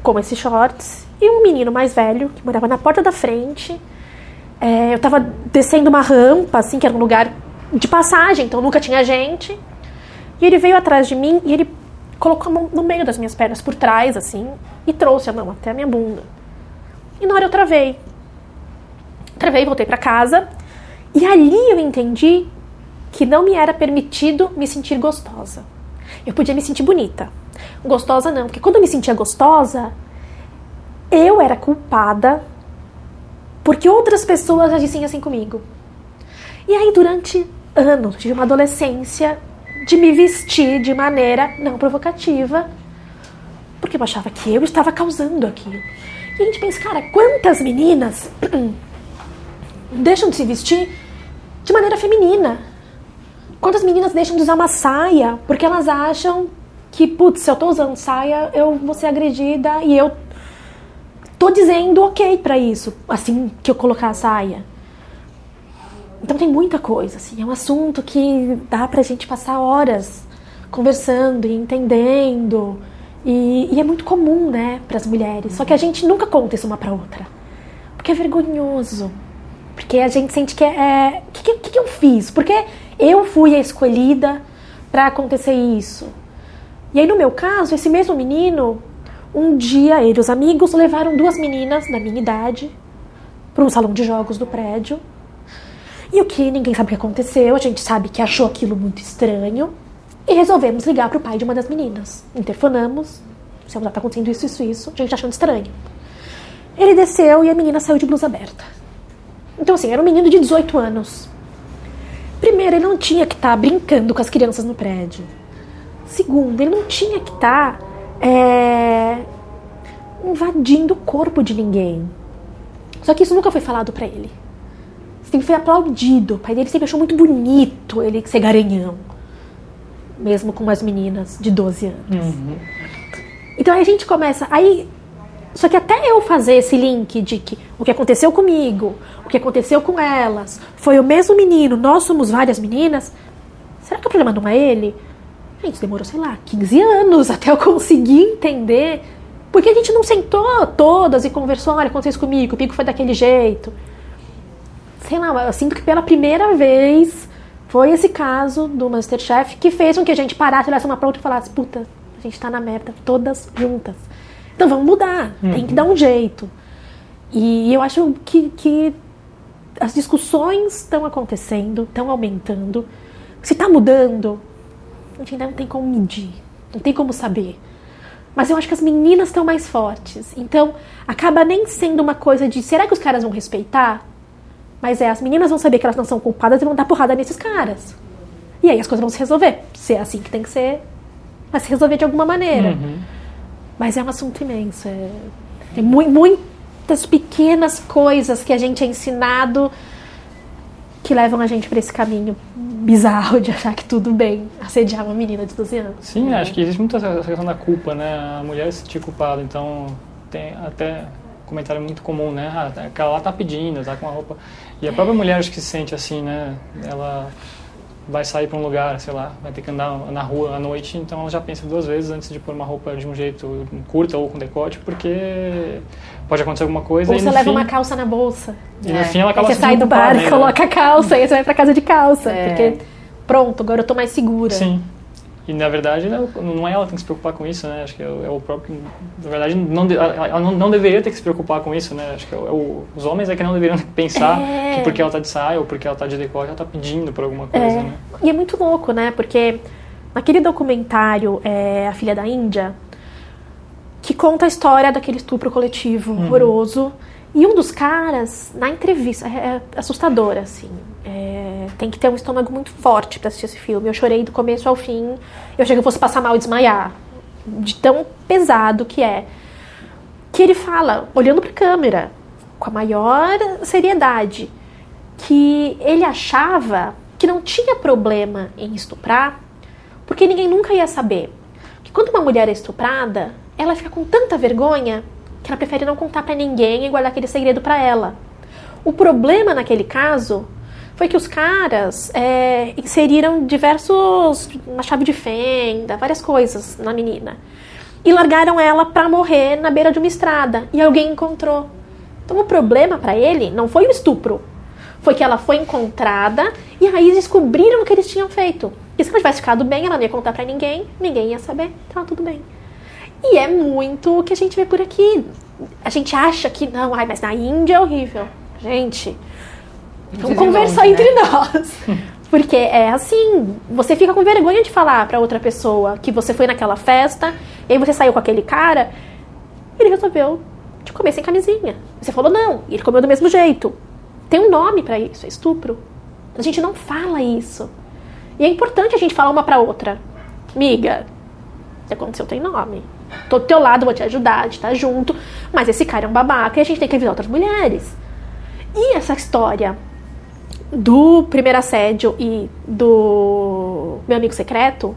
com esses shorts, e um menino mais velho, que morava na porta da frente. é, eu tava descendo uma rampa, assim, que era um lugar de passagem, então nunca tinha gente. E ele veio atrás de mim e ele colocou a mão no meio das minhas pernas, por trás, assim, e trouxe a mão até a minha bunda. E na hora eu travei. Travei, voltei pra casa. E ali eu entendi que não me era permitido me sentir gostosa. Eu podia me sentir bonita. Gostosa não, porque quando eu me sentia gostosa, eu era culpada porque outras pessoas agissem assim comigo. E aí, durante anos, tive uma adolescência de me vestir de maneira não provocativa, porque eu achava que eu estava causando aquilo. E a gente pensa, cara, quantas meninas deixam de se vestir de maneira feminina? Quantas meninas deixam de usar uma saia porque elas acham que, putz, se eu tô usando saia, eu vou ser agredida e eu tô dizendo ok para isso, assim que eu colocar a saia. Então tem muita coisa, assim, é um assunto que dá pra gente passar horas conversando e entendendo. E, e é muito comum, né, para as mulheres. Só que a gente nunca conta isso uma para outra. Porque é vergonhoso. Porque a gente sente que é. O que, que, que eu fiz? Porque eu fui a escolhida para acontecer isso. E aí, no meu caso, esse mesmo menino, um dia ele e os amigos levaram duas meninas da minha idade para um salão de jogos do prédio. E o que ninguém sabe o que aconteceu, a gente sabe que achou aquilo muito estranho. E resolvemos ligar para o pai de uma das meninas. Interfonamos, se está acontecendo isso, isso, isso, a gente tá achando estranho. Ele desceu e a menina saiu de blusa aberta. Então, assim, era um menino de 18 anos. Primeiro, ele não tinha que estar tá brincando com as crianças no prédio. Segundo, ele não tinha que estar tá, é, invadindo o corpo de ninguém. Só que isso nunca foi falado para ele. Sempre foi aplaudido. O pai dele sempre achou muito bonito ele ser garanhão. Mesmo com as meninas de 12 anos. Uhum. Então aí a gente começa. Aí, só que até eu fazer esse link de que o que aconteceu comigo, o que aconteceu com elas, foi o mesmo menino, nós somos várias meninas. Será que o problema não é ele? Gente, demorou, sei lá, 15 anos até eu conseguir entender. Porque a gente não sentou todas e conversou, olha, aconteceu isso comigo, o pico foi daquele jeito. Sei lá, eu sinto que pela primeira vez foi esse caso do Masterchef que fez com que a gente parasse, olhasse uma pra outra e falasse, puta, a gente tá na merda, todas juntas. Então vamos mudar, uhum. tem que dar um jeito. E eu acho que, que as discussões estão acontecendo, estão aumentando. Se está mudando, a gente ainda não tem como medir, não tem como saber. Mas eu acho que as meninas estão mais fortes. Então, acaba nem sendo uma coisa de será que os caras vão respeitar? Mas é, as meninas vão saber que elas não são culpadas e vão dar porrada nesses caras. E aí as coisas vão se resolver. Se é assim que tem que ser, vai se resolver de alguma maneira. Uhum. Mas é um assunto imenso. É, tem mu muitas pequenas coisas que a gente é ensinado que levam a gente para esse caminho bizarro de achar que tudo bem assediar uma menina de 12 anos. Sim, acho que existe muita essa questão da culpa, né? A mulher se sentir culpada, então tem até comentário muito comum, né? Ah, aquela lá tá pedindo, tá com a roupa. E a própria mulher acho que se sente assim, né? Ela vai sair para um lugar, sei lá, vai ter que andar na rua à noite, então ela já pensa duas vezes antes de pôr uma roupa de um jeito curta ou com decote, porque pode acontecer alguma coisa. Ou você leva fim, uma calça na bolsa. E no é. fim ela acaba você sai do bar e coloca a calça, e você vai para casa de calça, é. porque pronto, agora eu tô mais segura. Sim. E na verdade não é ela que tem que se preocupar com isso, né? Acho que é o é próprio. Na verdade, não, ela não, não deveria ter que se preocupar com isso, né? Acho que é o, os homens é que não deveriam pensar é. que porque ela tá de saia ou porque ela tá de decote, ela tá pedindo por alguma coisa, é. né? E é muito louco, né? Porque naquele documentário é, A Filha da Índia, que conta a história daquele estupro coletivo uhum. horroroso. E um dos caras, na entrevista, é, é assustador, assim. É, tem que ter um estômago muito forte para assistir esse filme. Eu chorei do começo ao fim. Eu achei que eu fosse passar mal e desmaiar. De tão pesado que é. Que ele fala, olhando para a câmera, com a maior seriedade, que ele achava que não tinha problema em estuprar, porque ninguém nunca ia saber. Que quando uma mulher é estuprada, ela fica com tanta vergonha que ela prefere não contar para ninguém e guardar aquele segredo para ela. O problema naquele caso foi que os caras é, inseriram diversos. uma chave de fenda, várias coisas na menina. E largaram ela para morrer na beira de uma estrada. E alguém encontrou. Então o problema para ele não foi o estupro. Foi que ela foi encontrada e aí descobriram o que eles tinham feito. E se ela tivesse ficado bem, ela não ia contar para ninguém, ninguém ia saber, então tudo bem. E é muito o que a gente vê por aqui. A gente acha que não, ai, mas na Índia é horrível. Gente, Vamos conversar entre né? nós. Porque é assim, você fica com vergonha de falar para outra pessoa que você foi naquela festa, e aí você saiu com aquele cara, e ele resolveu te comer sem camisinha. Você falou não, e ele comeu do mesmo jeito. Tem um nome para isso, é estupro. A gente não fala isso. E é importante a gente falar uma pra outra. Miga, se aconteceu tem nome. Tô do teu lado, vou te ajudar, a gente tá junto. Mas esse cara é um babaca e a gente tem que avisar outras mulheres. E essa história do primeiro assédio e do meu amigo secreto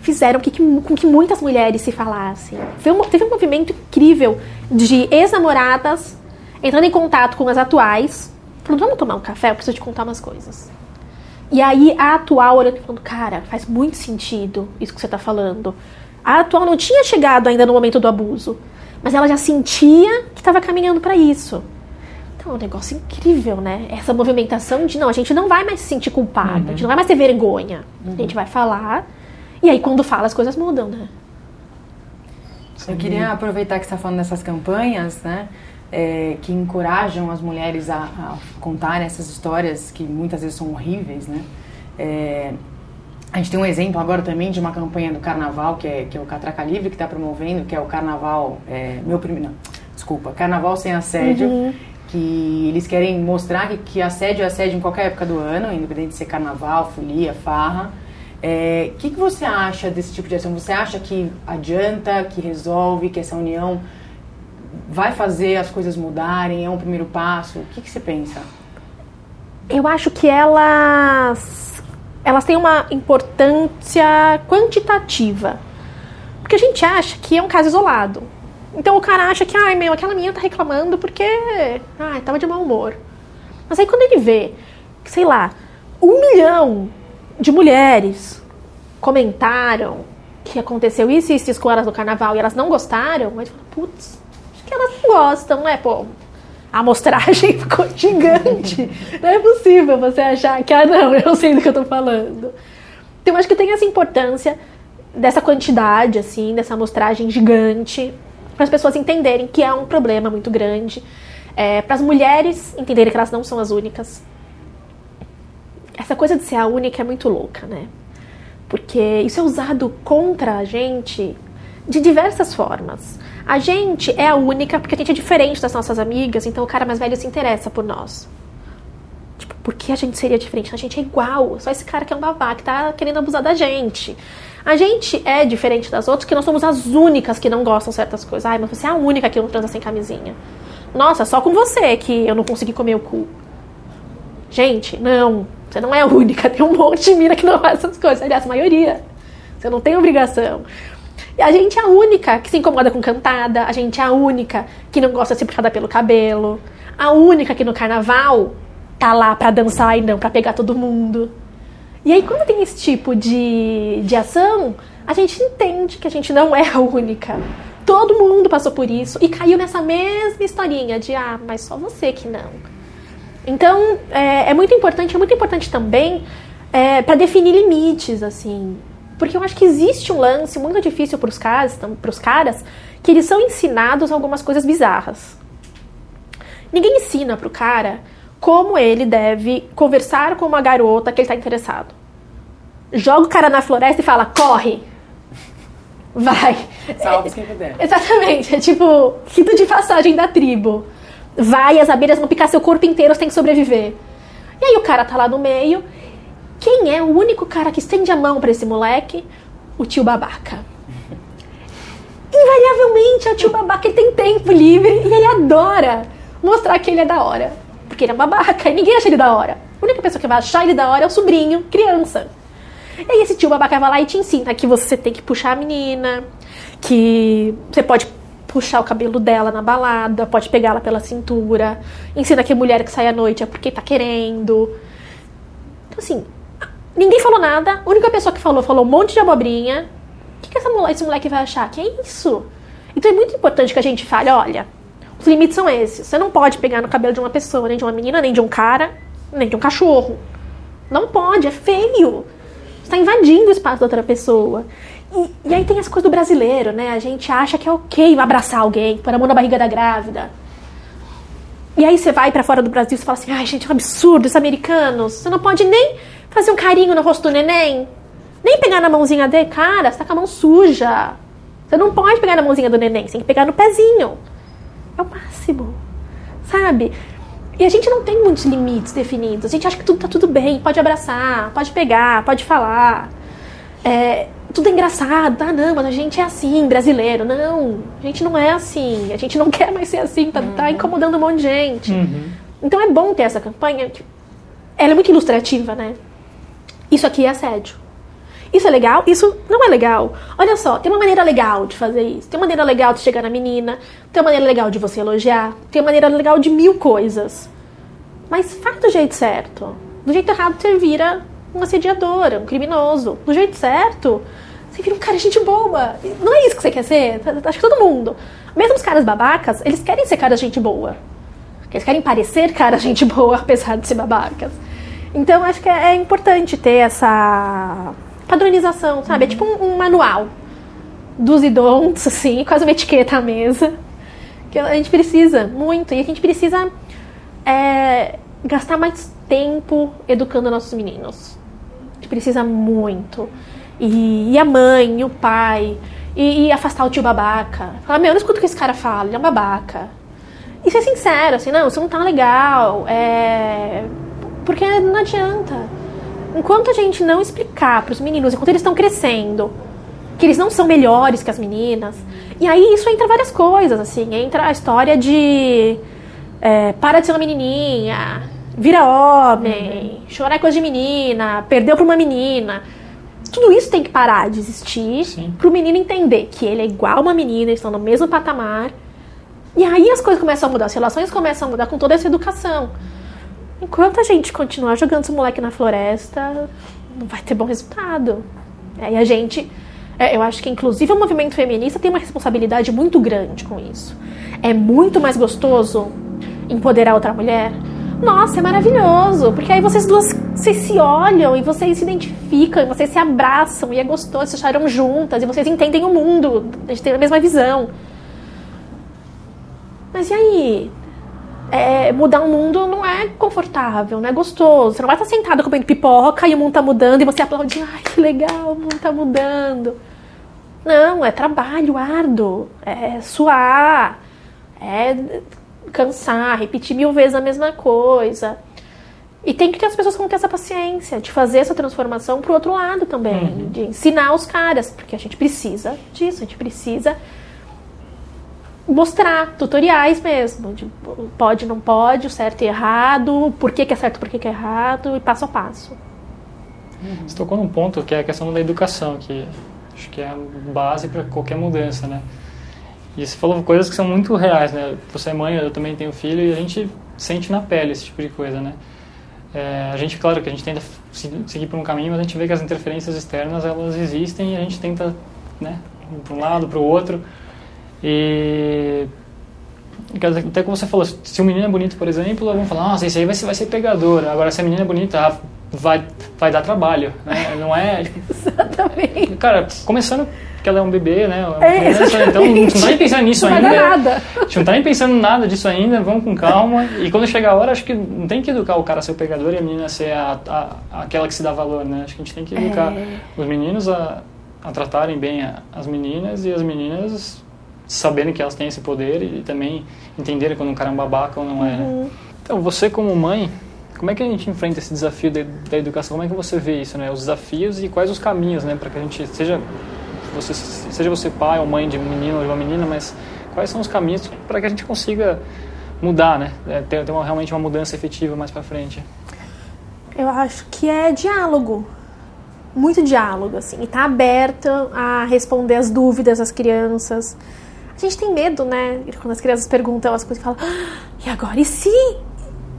fizeram que, que, com que muitas mulheres se falassem. Um, teve um movimento incrível de ex-namoradas entrando em contato com as atuais, falando, vamos tomar um café, eu preciso te contar umas coisas. E aí a atual olhando e falando, cara, faz muito sentido isso que você tá falando. A atual não tinha chegado ainda no momento do abuso, mas ela já sentia que estava caminhando para isso. Então é um negócio incrível, né? Essa movimentação de não, a gente não vai mais se sentir culpada, uhum. a gente não vai mais ter vergonha. Uhum. A gente vai falar, e aí quando fala as coisas mudam, né? Eu queria aproveitar que você está falando dessas campanhas, né? É, que encorajam as mulheres a, a contar essas histórias que muitas vezes são horríveis, né? É, a gente tem um exemplo agora também de uma campanha do Carnaval, que é, que é o Catraca Livre, que está promovendo, que é o Carnaval, é, meu primeiro, não, desculpa, Carnaval Sem Assédio, uhum. Que eles querem mostrar que, que assédio é assédio em qualquer época do ano, independente de ser Carnaval, folia, farra. O é, que, que você acha desse tipo de ação? Você acha que adianta, que resolve, que essa união vai fazer as coisas mudarem, é um primeiro passo? O que, que você pensa? Eu acho que elas elas têm uma importância quantitativa. Porque a gente acha que é um caso isolado. Então o cara acha que, ai meu, aquela menina tá reclamando porque, ai, tava de mau humor. Mas aí quando ele vê, sei lá, um milhão de mulheres comentaram que aconteceu isso e isso com elas no carnaval e elas não gostaram, aí ele fala, putz, acho que elas não gostam, né, pô? a amostragem ficou gigante. não é possível você achar que, ah, não, eu não sei do que eu tô falando. Então, acho que tem essa importância dessa quantidade, assim, dessa amostragem gigante, para as pessoas entenderem que é um problema muito grande, é, para as mulheres entenderem que elas não são as únicas. Essa coisa de ser a única é muito louca, né? Porque isso é usado contra a gente de diversas formas. A gente é a única porque a gente é diferente das nossas amigas, então o cara mais velho se interessa por nós. Tipo, por que a gente seria diferente? A gente é igual. Só esse cara que é um babá, que tá querendo abusar da gente. A gente é diferente das outras, que nós somos as únicas que não gostam certas coisas. Ai, mas você é a única que não transa sem camisinha. Nossa, só com você que eu não consegui comer o cu. Gente, não. Você não é a única. Tem um monte de mina que não faz essas coisas. Aliás, a maioria. Você não tem obrigação. E a gente é a única que se incomoda com cantada, a gente é a única que não gosta de ser puxada pelo cabelo, a única que no carnaval tá lá pra dançar e não pra pegar todo mundo. E aí, quando tem esse tipo de, de ação, a gente entende que a gente não é a única. Todo mundo passou por isso e caiu nessa mesma historinha de, ah, mas só você que não. Então, é, é muito importante, é muito importante também é, para definir limites, assim. Porque eu acho que existe um lance muito difícil para os caras, pros caras, que eles são ensinados algumas coisas bizarras. Ninguém ensina pro cara como ele deve conversar com uma garota que ele está interessado. Joga o cara na floresta e fala, corre! Vai! Salve quem puder. Exatamente, é tipo, rito de passagem da tribo. Vai, as abelhas vão picar seu corpo inteiro, você tem que sobreviver. E aí o cara tá lá no meio quem é o único cara que estende a mão para esse moleque? O tio babaca. Invariavelmente, é o tio babaca ele tem tempo livre e ele adora mostrar que ele é da hora. Porque ele é babaca e ninguém acha ele da hora. A única pessoa que vai achar ele da hora é o sobrinho, criança. E aí esse tio babaca vai lá e te ensina que você tem que puxar a menina, que você pode puxar o cabelo dela na balada, pode pegá-la pela cintura, ensina que mulher que sai à noite é porque tá querendo. Então, assim, Ninguém falou nada. A única pessoa que falou, falou um monte de abobrinha. O que, que essa, esse moleque vai achar? Que é isso? Então é muito importante que a gente fale, olha, os limites são esses. Você não pode pegar no cabelo de uma pessoa, nem de uma menina, nem de um cara, nem de um cachorro. Não pode, é feio. Você está invadindo o espaço da outra pessoa. E, e, aí tem as coisas do brasileiro, né? A gente acha que é ok abraçar alguém, pôr a mão na barriga da grávida. E aí você vai para fora do Brasil e fala assim, ai gente, é um absurdo, os americanos. Você não pode nem fazer um carinho no rosto do neném. Nem pegar na mãozinha dele, cara, você tá com a mão suja. Você não pode pegar na mãozinha do neném, você tem que pegar no pezinho. É o máximo. Sabe? E a gente não tem muitos limites definidos. A gente acha que tudo tá tudo bem, pode abraçar, pode pegar, pode falar. É, tudo é engraçado. Ah, não, mas a gente é assim, brasileiro. Não, a gente não é assim. A gente não quer mais ser assim, tá, tá incomodando um monte de gente. Uhum. Então é bom ter essa campanha. Ela é muito ilustrativa, né? Isso aqui é assédio. Isso é legal? Isso não é legal. Olha só, tem uma maneira legal de fazer isso. Tem uma maneira legal de chegar na menina. Tem uma maneira legal de você elogiar. Tem uma maneira legal de mil coisas. Mas faz do jeito certo. Do jeito errado você vira um assediador, um criminoso. Do jeito certo, você vira um cara gente boa. Não é isso que você quer ser? Acho que todo mundo. Mesmo os caras babacas, eles querem ser cara gente boa. Eles querem parecer cara gente boa, apesar de ser babacas. Então acho que é, é importante ter essa padronização, sabe? É tipo um, um manual dos e don'ts, assim, quase uma etiqueta à mesa. Que a gente precisa muito. E a gente precisa é, gastar mais tempo educando nossos meninos. A gente precisa muito. E, e a mãe, e o pai, e, e afastar o tio babaca. Falar, meu, não escuta o que esse cara fala, ele é um babaca. E ser sincero, assim, não, isso não tá legal. É... Porque não adianta. Enquanto a gente não explicar pros meninos, enquanto eles estão crescendo, que eles não são melhores que as meninas. E aí isso entra várias coisas, assim, entra a história de é, para de ser uma menininha, vira homem, chorar é coisa de menina, perdeu pra uma menina. Tudo isso tem que parar de existir Sim. pro menino entender que ele é igual uma menina, eles estão no mesmo patamar. E aí as coisas começam a mudar, as relações começam a mudar com toda essa educação. Enquanto a gente continuar jogando esse moleque na floresta, não vai ter bom resultado. É, e a gente, é, eu acho que inclusive o movimento feminista tem uma responsabilidade muito grande com isso. É muito mais gostoso empoderar outra mulher. Nossa, é maravilhoso, porque aí vocês duas vocês se olham e vocês se identificam, e vocês se abraçam e é gostoso, vocês choram juntas e vocês entendem o mundo, a gente tem a mesma visão. Mas e aí? É, mudar o mundo não é confortável, não é gostoso. Você não vai estar sentada comendo pipoca e o mundo tá mudando e você aplaude, ai que legal, o mundo tá mudando. Não, é trabalho árduo, é suar, é cansar, repetir mil vezes a mesma coisa. E tem que ter as pessoas que vão ter essa paciência de fazer essa transformação pro outro lado também, de ensinar os caras, porque a gente precisa disso, a gente precisa mostrar tutoriais mesmo, de pode, não pode, o certo e errado, por que, que é certo, por que, que é errado, e passo a passo. Você tocou num ponto que é a questão da educação, que acho que é a base para qualquer mudança, né? E você falou coisas que são muito reais, né? Você é mãe, eu também tenho filho, e a gente sente na pele esse tipo de coisa, né? É, a gente, claro que a gente tenta se- seguir por um caminho, mas a gente vê que as interferências externas, elas existem e a gente tenta, né? Para um lado, para o outro. E... Até como você falou, se o menino é bonito, por exemplo, vão falar, nossa, esse aí vai ser, vai ser pegador. Agora, se a menina é bonita, vai, vai dar trabalho, né? Não é... Exatamente. Cara, começando que ela é um bebê, né? Uma É, criança, então a gente não tá nem pensando nisso Não vai ainda. dar nada. A gente não tá nem pensando em nada disso ainda, vamos com calma. E quando chegar a hora, acho que não tem que educar o cara a ser o pegador e a menina a ser a, a- aquela que se dá valor, né? Acho que a gente tem que educar É. os meninos a, a tratarem bem as meninas e as meninas saberem que elas têm esse poder e também entenderem quando um cara é um babaca ou não é. Uhum. né? Então, você como mãe, como é que a gente enfrenta esse desafio da, da educação? Como é que você vê isso, né? Os desafios e quais os caminhos, né? Para que a gente seja você seja você pai ou mãe de um menino ou de uma menina, mas quais são os caminhos para que a gente consiga mudar, né? É, ter, ter uma, realmente uma mudança efetiva mais para frente. Eu acho que é diálogo. Muito diálogo, assim. E tá aberto a responder as dúvidas das crianças. A gente tem medo, né? Quando as crianças perguntam as coisas, falam, ah, e agora? E se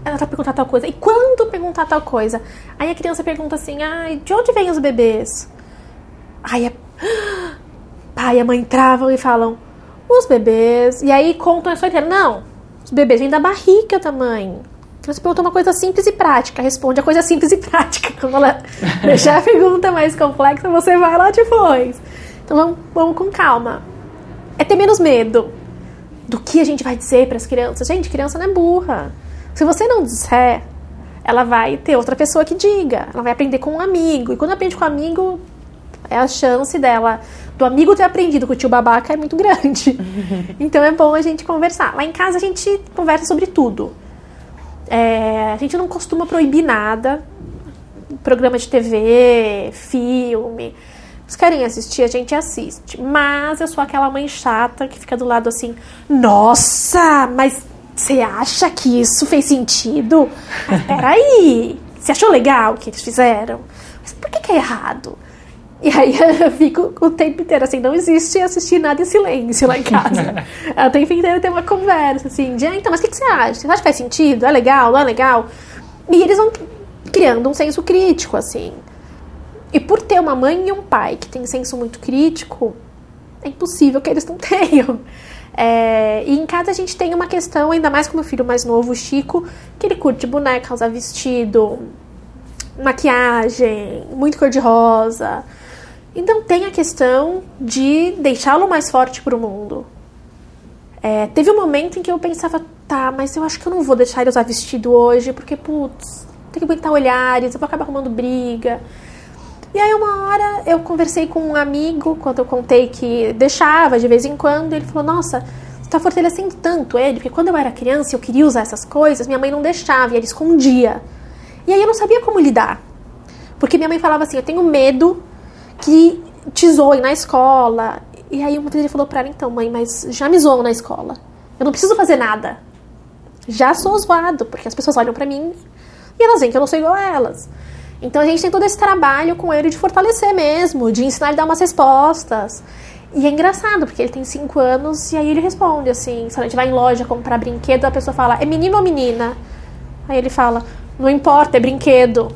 ela tá perguntar tal coisa? E quando perguntar tal coisa? Aí a criança pergunta assim, ai, de onde vêm os bebês? Aí a pai e a mãe travam e falam, os bebês. E aí contam a história inteira. Não, os bebês vêm da barriga da mãe. Você pergunta uma coisa simples e prática, responde a coisa simples e prática. Quando ela deixar a pergunta mais complexa, você vai lá depois. Então vamos, vamos com calma. É ter menos medo do que a gente vai dizer para as crianças. Gente, criança não é burra. Se você não disser, ela vai ter outra pessoa que diga. Ela vai aprender com um amigo. E quando aprende com um amigo, é a chance dela, do amigo ter aprendido com o tio babaca é muito grande. então é bom a gente conversar. Lá em casa a gente conversa sobre tudo. É, a gente não costuma proibir nada. Programa de TV, filme. Se querem assistir, a gente assiste. Mas eu sou aquela mãe chata que fica do lado assim: Nossa, mas você acha que isso fez sentido? Mas peraí, você achou legal o que eles fizeram? Mas por que, que é errado? E aí eu fico o tempo inteiro assim, não existe assistir nada em silêncio lá em casa. o tempo inteiro tem uma conversa, assim, de, ah, então, mas o que, que você acha? Você acha que faz sentido? É legal? Não é legal? E eles vão criando um senso crítico, assim. E por ter uma mãe e um pai que tem senso muito crítico, é impossível que eles não tenham. É, e em casa a gente tem uma questão, ainda mais com meu filho mais novo, o Chico, que ele curte boneca, usar vestido, maquiagem, muito cor-de-rosa. Então tem a questão de deixá-lo mais forte para o mundo. É, teve um momento em que eu pensava, tá, mas eu acho que eu não vou deixar ele usar vestido hoje, porque, putz, tem que aguentar olhares, eu vou acabar arrumando briga. E aí uma hora eu conversei com um amigo, quando eu contei que deixava de vez em quando, ele falou, nossa, você tá fortalecendo tanto ele, porque quando eu era criança eu queria usar essas coisas, minha mãe não deixava e ela escondia. E aí eu não sabia como lidar. Porque minha mãe falava assim, eu tenho medo que te zoem na escola. E aí uma vez ele falou pra ela, então, mãe, mas já me zoam na escola. Eu não preciso fazer nada. Já sou zoado, porque as pessoas olham para mim e elas veem que eu não sou igual a elas. Então a gente tem todo esse trabalho com ele de fortalecer mesmo, de ensinar ele a dar umas respostas. E é engraçado, porque ele tem 5 anos e aí ele responde assim: se a gente vai em loja comprar brinquedo, a pessoa fala, é menino ou menina? Aí ele fala, não importa, é brinquedo.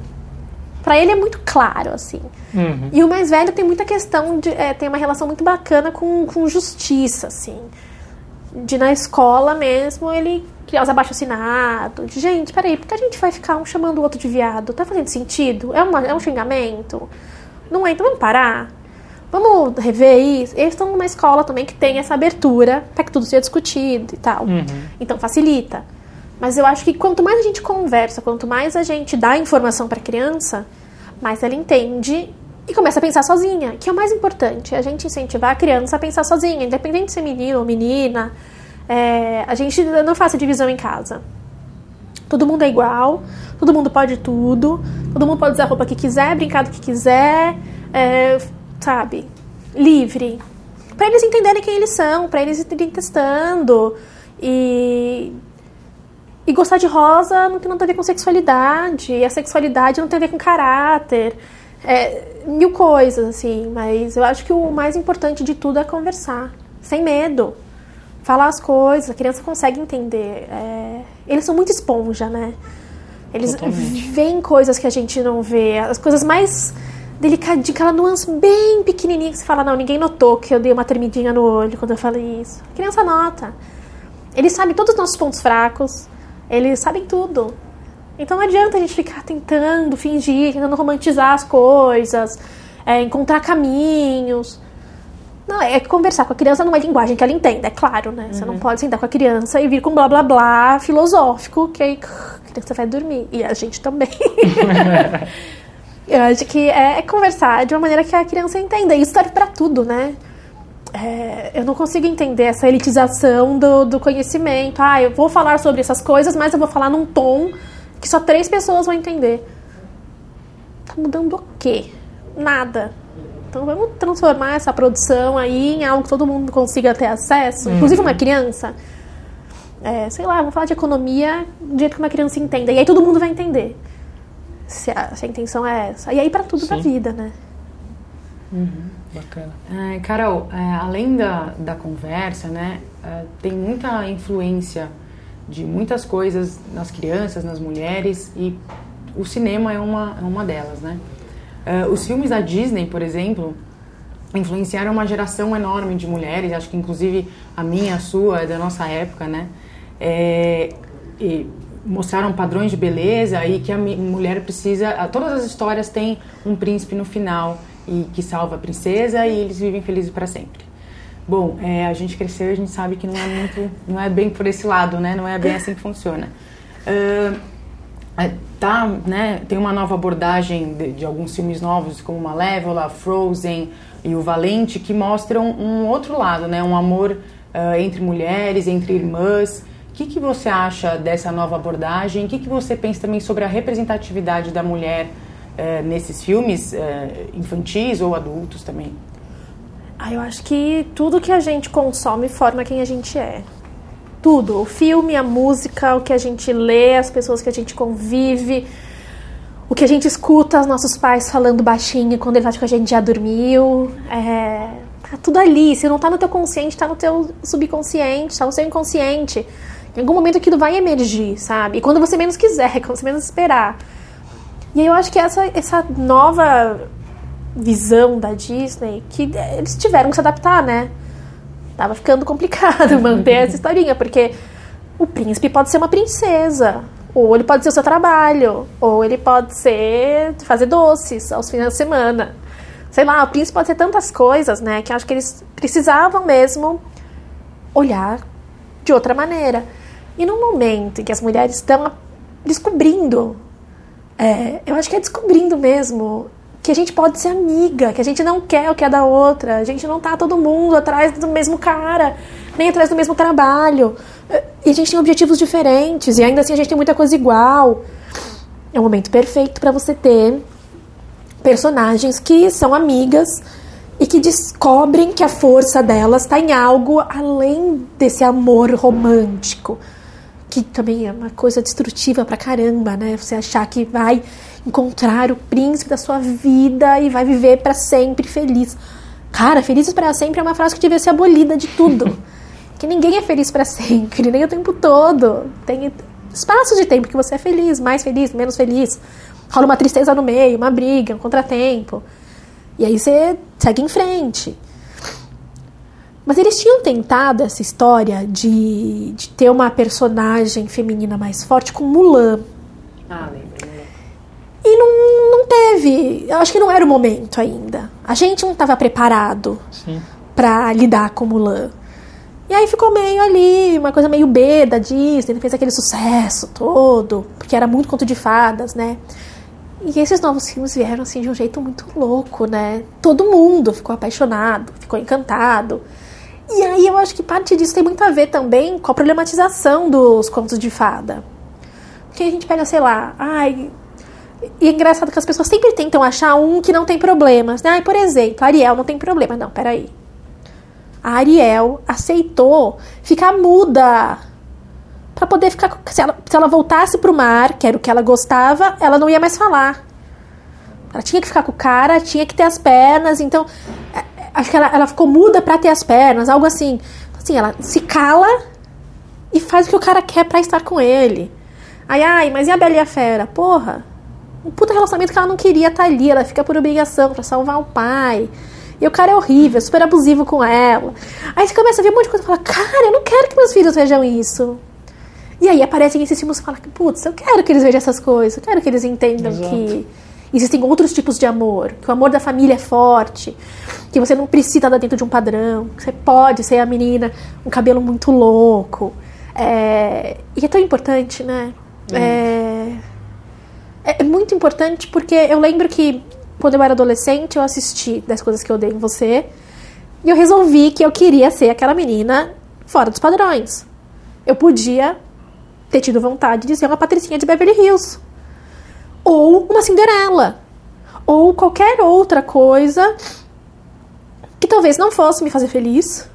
Pra ele é muito claro, assim. Uhum. E o mais velho tem muita questão de. É, tem uma relação muito bacana com, com justiça, assim. De na escola mesmo ele criar os abaixo assinado. De gente, peraí, por que a gente vai ficar um chamando o outro de viado? Tá fazendo sentido? É, uma, é um xingamento? Não é? Então vamos parar? Vamos rever isso? Eles estão numa escola também que tem essa abertura para que tudo seja discutido e tal. Uhum. Então facilita. Mas eu acho que quanto mais a gente conversa, quanto mais a gente dá informação para a criança, mais ela entende e começa a pensar sozinha, que é o mais importante. A gente incentivar a criança a pensar sozinha, independente de ser menino ou menina, é, a gente não faz divisão em casa. Todo mundo é igual, todo mundo pode tudo, todo mundo pode usar a roupa que quiser, brincar do que quiser, é, sabe? Livre. Para eles entenderem quem eles são, para eles irem testando. E, e gostar de rosa não tem nada a ver com sexualidade, e a sexualidade não tem a ver com caráter. É, mil coisas, assim, mas eu acho que o mais importante de tudo é conversar, sem medo falar as coisas, a criança consegue entender. É, eles são muito esponja, né? Eles Totalmente. veem coisas que a gente não vê, as coisas mais delicadinhas, aquela nuance bem pequenininha que você fala, não, ninguém notou que eu dei uma tremidinha no olho quando eu falei isso. A criança nota. Eles sabem todos os nossos pontos fracos, eles sabem tudo. Então não adianta a gente ficar tentando fingir, tentando romantizar as coisas, é, encontrar caminhos. Não, é conversar com a criança numa linguagem que ela entenda, é claro, né? Uhum. Você não uhum. pode sentar com a criança e vir com blá blá blá filosófico, que aí a criança vai dormir. E a gente também. Eu acho que é, é, conversar de uma maneira que a criança entenda. E isso serve para tudo, né? É, eu não consigo entender essa elitização do, do conhecimento. Ah, eu vou falar sobre essas coisas, mas eu vou falar num tom que só três pessoas vão entender. Tá mudando o quê? Nada. Então vamos transformar essa produção aí em algo que todo mundo consiga ter acesso, uhum. inclusive uma criança. É, sei lá, vamos falar de economia do jeito que uma criança entenda. E aí todo mundo vai entender. Se a, se a intenção é essa. E aí para tudo Sim. da vida, né? Uhum. Bacana. É, Carol, é, além da, da conversa, né, é, tem muita influência de muitas coisas nas crianças, nas mulheres, e o cinema é uma, é uma delas, né? Uh, os filmes da Disney, por exemplo, influenciaram uma geração enorme de mulheres, acho que inclusive a minha, a sua, da nossa época, né? É, e mostraram padrões de beleza e que a mulher precisa. Todas as histórias têm um príncipe no final e que salva a princesa e eles vivem felizes para sempre. Bom, é, a gente cresceu e a gente sabe que não é muito, não é bem por esse lado, né? Não é bem assim que funciona. Uh, tá, né, tem uma nova abordagem de, de, alguns filmes novos, como Malévola, Frozen e O Valente, que mostram um outro lado, né, um amor uh, entre mulheres, entre irmãs, que, que você acha dessa nova abordagem? O que, que você pensa também sobre a representatividade da mulher eh, nesses filmes eh, infantis ou adultos também? Ah, eu acho que tudo que a gente consome forma quem a gente é. Tudo. O filme, a música, o que a gente lê, as pessoas que a gente convive, o que a gente escuta os nossos pais falando baixinho quando eles acham que a gente já dormiu. É, tá tudo ali. Se não tá no teu consciente, tá no teu subconsciente, tá no seu inconsciente. Em algum momento aquilo vai emergir, sabe? E quando você menos quiser, quando você menos esperar. E aí eu acho que essa, essa nova visão da Disney, que eles tiveram que se adaptar, né? Tava ficando complicado manter essa historinha, porque o príncipe pode ser uma princesa, ou ele pode ser o seu trabalho, ou ele pode ser fazer doces aos finais de semana. Sei lá, o príncipe pode ser tantas coisas, né? Que acho que eles precisavam mesmo olhar de outra maneira. E no momento em que as mulheres estão descobrindo, é, eu acho que é descobrindo mesmo que a gente pode ser amiga, que a gente não quer o que é da outra, a gente não tá todo mundo atrás do mesmo cara, nem atrás do mesmo trabalho. E a gente tem objetivos diferentes e ainda assim a gente tem muita coisa igual. É o momento perfeito para você ter personagens que são amigas e que descobrem que a força delas está em algo além desse amor romântico que também é uma coisa destrutiva pra caramba, né? Você achar que vai encontrar o príncipe da sua vida e vai viver para sempre feliz. Cara, felizes para sempre é uma frase que devia ser abolida de tudo. que ninguém é feliz para sempre, nem o tempo todo. Tem espaços de tempo que você é feliz, mais feliz, menos feliz. Rola uma tristeza no meio, uma briga, um contratempo. E aí você segue em frente. Mas eles tinham tentado essa história de, de ter uma personagem feminina mais forte com Mulan. Ah, lembro. E não, não teve. Eu acho que não era o momento ainda. A gente não estava preparado para lidar com Mulan. E aí ficou meio ali, uma coisa meio B da Disney, fez aquele sucesso todo, porque era muito conto de fadas, né? E esses novos filmes vieram assim de um jeito muito louco, né? Todo mundo ficou apaixonado, ficou encantado. E aí eu acho que parte disso tem muito a ver também com a problematização dos contos de fada. Porque a gente pega, sei lá, ai. E é engraçado que as pessoas sempre tentam achar um que não tem problemas. Né? Ai, por exemplo, Ariel não tem problema. Não, peraí. A Ariel aceitou ficar muda para poder ficar. Se ela, se ela voltasse pro mar, que era o que ela gostava, ela não ia mais falar. Ela tinha que ficar com o cara, tinha que ter as pernas, então acho que ela, ela ficou muda para ter as pernas, algo assim. Assim, ela se cala e faz o que o cara quer para estar com ele. Ai, ai, mas e a Bela e a Fera? Porra, um puta relacionamento que ela não queria estar tá ali, ela fica por obrigação para salvar o pai. E o cara é horrível, super abusivo com ela. Aí você começa a ver um monte de coisa e fala, cara, eu não quero que meus filhos vejam isso. E aí aparecem esses filmes e fala, putz, eu quero que eles vejam essas coisas, eu quero que eles entendam Exato. que Existem outros tipos de amor, que o amor da família é forte, que você não precisa estar dentro de um padrão, que você pode ser a menina, um cabelo muito louco. É, e é tão importante, né? É, é, muito importante porque eu lembro que quando eu era adolescente eu assisti das coisas que eu dei em você e eu resolvi que eu queria ser aquela menina fora dos padrões. Eu podia ter tido vontade de ser uma patricinha de Beverly Hills ou uma Cinderela, ou qualquer outra coisa que talvez não fosse me fazer feliz,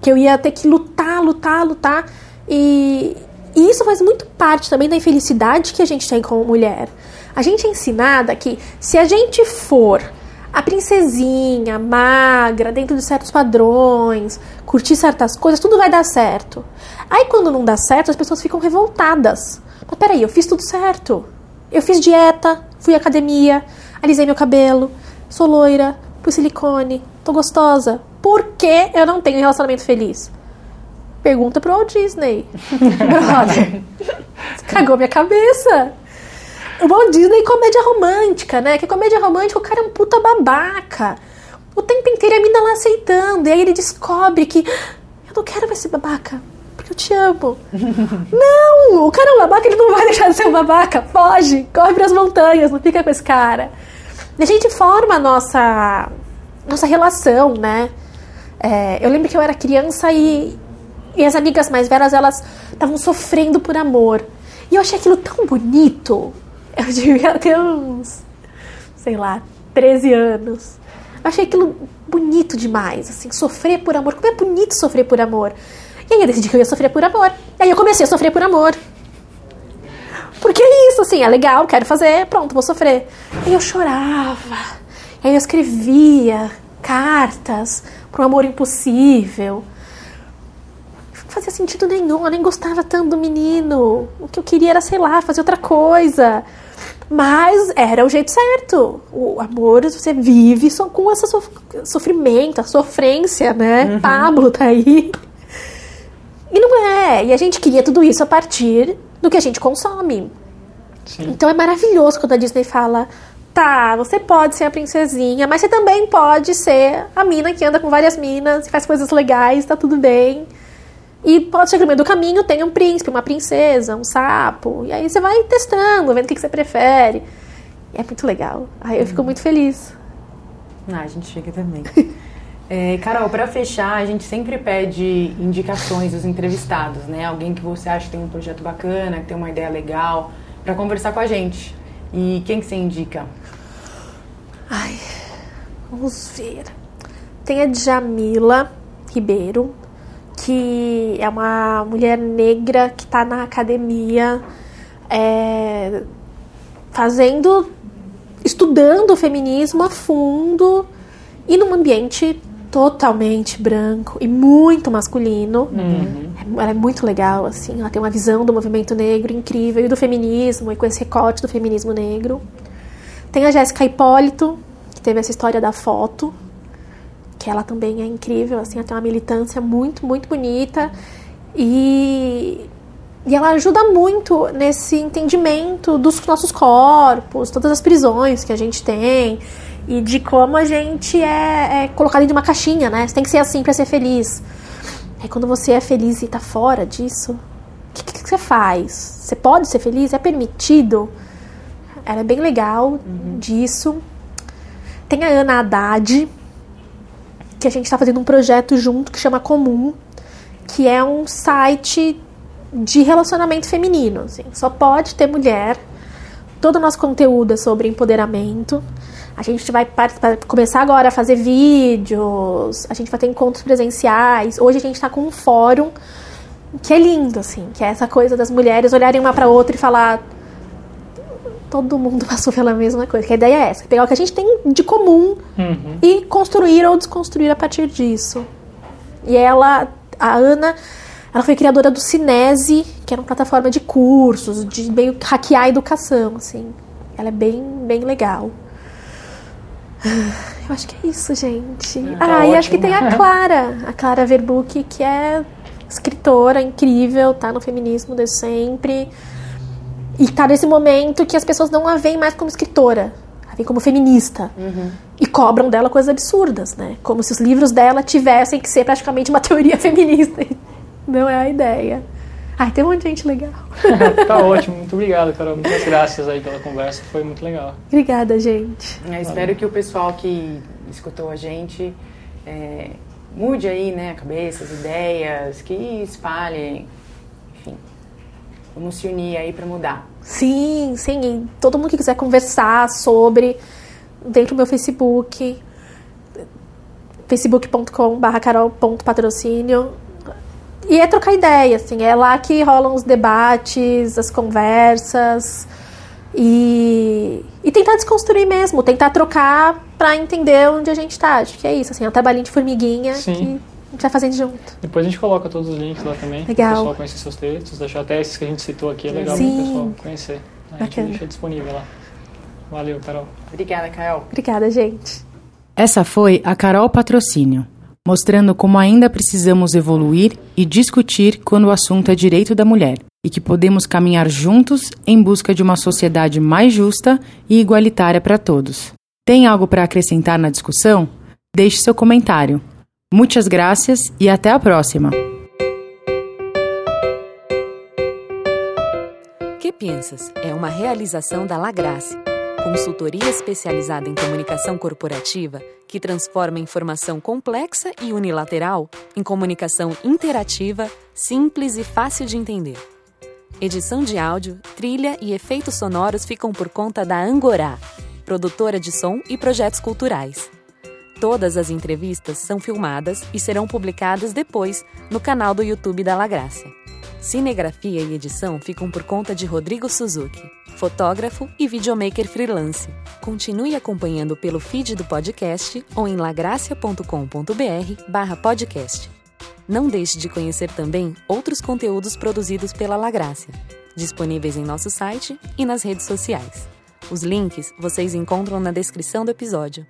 que eu ia ter que lutar, lutar, lutar, e, e isso faz muito parte também da infelicidade que a gente tem como mulher. A gente é ensinada que se a gente for a princesinha, magra, dentro de certos padrões, curtir certas coisas, tudo vai dar certo. Aí quando não dá certo, as pessoas ficam revoltadas. Mas peraí, eu fiz tudo certo. Eu fiz dieta, fui à academia, alisei meu cabelo, sou loira, pus silicone, tô gostosa. Por que eu não tenho um relacionamento feliz? Pergunta pro Walt Disney. Brother, cagou minha cabeça. O Walt Disney é comédia romântica, né? Que comédia romântica o cara é um puta babaca. O tempo inteiro a mina lá aceitando. E aí ele descobre que ah, eu não quero mais ser babaca eu te amo. não, o cara é um babaca, ele não vai deixar de ser um babaca. Foge, corre para as montanhas, não fica com esse cara. E a gente forma a nossa, nossa relação, né? É, eu lembro que eu era criança e, E as amigas mais velhas, elas estavam sofrendo por amor. E eu achei aquilo tão bonito. Eu devia ter uns, sei lá, 13 anos. Eu achei aquilo bonito demais, assim, sofrer por amor. Como é bonito sofrer por amor. E aí eu decidi que eu ia sofrer por amor. E aí eu comecei a sofrer por amor. Porque é isso, assim, é legal, quero fazer, pronto, vou sofrer. Aí eu chorava. Aí eu escrevia cartas um amor impossível. Não fazia sentido nenhum, eu nem gostava tanto do menino. O que eu queria era, sei lá, fazer outra coisa. Mas era o jeito certo. O amor você vive só com esse sofrimento, a sofrência, né? Uhum. Pablo tá aí. E não é. E a gente queria tudo isso a partir do que a gente consome. Sim. Então é maravilhoso quando a Disney fala: tá, você pode ser a princesinha, mas você também pode ser a mina que anda com várias minas e faz coisas legais, tá tudo bem. E pode ser que no meio do caminho tenha um príncipe, uma princesa, um sapo. E aí você vai testando, vendo o que, que você prefere. E é muito legal. Aí eu fico muito feliz. Ah, a gente fica também. É, Carol, para fechar, a gente sempre pede indicações dos entrevistados, né? Alguém que você acha que tem um projeto bacana, que tem uma ideia legal, para conversar com a gente. E quem que você indica? Ai, vamos ver. Tem a Jamila Ribeiro, que é uma mulher negra que está na academia é, fazendo, estudando o feminismo a fundo e num ambiente totalmente branco e muito masculino. Uhum. Ela é muito legal, assim. Ela tem uma visão do movimento negro incrível e do feminismo, e com esse recorte do feminismo negro. Tem a Jéssica Hipólito, que teve essa história da foto, que ela também é incrível, assim. Ela tem uma militância muito, muito bonita. E, e ela ajuda muito nesse entendimento dos nossos corpos, todas as prisões que a gente tem e de como a gente é, é colocado em uma caixinha, né? Você tem que ser assim para ser feliz. Aí quando você é feliz e tá fora disso, o que, que, que, você faz? Você pode ser feliz? É permitido? Ela é bem legal uhum. disso. Tem a Ana Haddad, que a gente está fazendo um projeto junto que chama Comum, que é um site de relacionamento feminino. Assim. Só pode ter mulher. Todo o nosso conteúdo é sobre empoderamento. A gente vai começar agora a fazer vídeos, a gente vai ter encontros presenciais. Hoje a gente está com um fórum que é lindo, assim, que é essa coisa das mulheres olharem uma para outra e falar todo mundo passou pela mesma coisa. Que a ideia é essa, pegar o que a gente tem de comum uhum. e construir ou desconstruir a partir disso. E ela, a Ana, ela foi criadora do Cinese, que era uma plataforma de cursos, de meio hackear a educação, assim. Ela é bem, bem legal. Eu acho que é isso, gente. Ah, tá ah e acho que tem a Clara, a Clara Verbuck, que é escritora incrível, tá no feminismo desde sempre. E tá nesse momento que as pessoas não a veem mais como escritora, a veem como feminista. Uhum. E cobram dela coisas absurdas, né? Como se os livros dela tivessem que ser praticamente uma teoria feminista. Não é a ideia. Ai, tem um monte de gente legal. tá ótimo, muito obrigado, Carol. Muitas graças aí pela conversa, foi muito legal. Obrigada, gente. É, espero que o pessoal que escutou a gente é, mude aí, né, a cabeça, as ideias, que espalhem, enfim. Vamos se unir aí para mudar. Sim, sim. Todo mundo que quiser conversar sobre, dentro do meu Facebook, facebook.com.br carol.patrocínio e é trocar ideia, assim, é lá que rolam os debates, as conversas e, e tentar desconstruir mesmo, tentar trocar para entender onde a gente está. Acho que é isso, assim, é um trabalhinho de formiguinha Sim. A gente vai fazendo junto. Depois a gente coloca todos os links lá também, legal. para o pessoal conhecer seus textos, deixar até esses que a gente citou aqui, é legal para o pessoal conhecer. A gente Bacana. deixa disponível lá. Valeu, Carol. Obrigada, Carol. Obrigada, gente. Essa foi a Carol Patrocínio mostrando como ainda precisamos evoluir e discutir quando o assunto é direito da mulher e que podemos caminhar juntos em busca de uma sociedade mais justa e igualitária para todos. Tem algo para acrescentar na discussão? Deixe seu comentário. Muitas graças e até a próxima! Que Pensas é uma realização da Lagrace Consultoria especializada em comunicação corporativa que transforma informação complexa e unilateral em comunicação interativa, simples e fácil de entender. Edição de áudio, trilha e efeitos sonoros ficam por conta da Angorá, produtora de som e projetos culturais. Todas as entrevistas são filmadas e serão publicadas depois no canal do YouTube da La Graça. Cinegrafia e edição ficam por conta de Rodrigo Suzuki, fotógrafo e videomaker freelance. Continue acompanhando pelo feed do podcast ou em lagracia.com.br/podcast. Não deixe de conhecer também outros conteúdos produzidos pela Lagrácia, disponíveis em nosso site e nas redes sociais. Os links vocês encontram na descrição do episódio.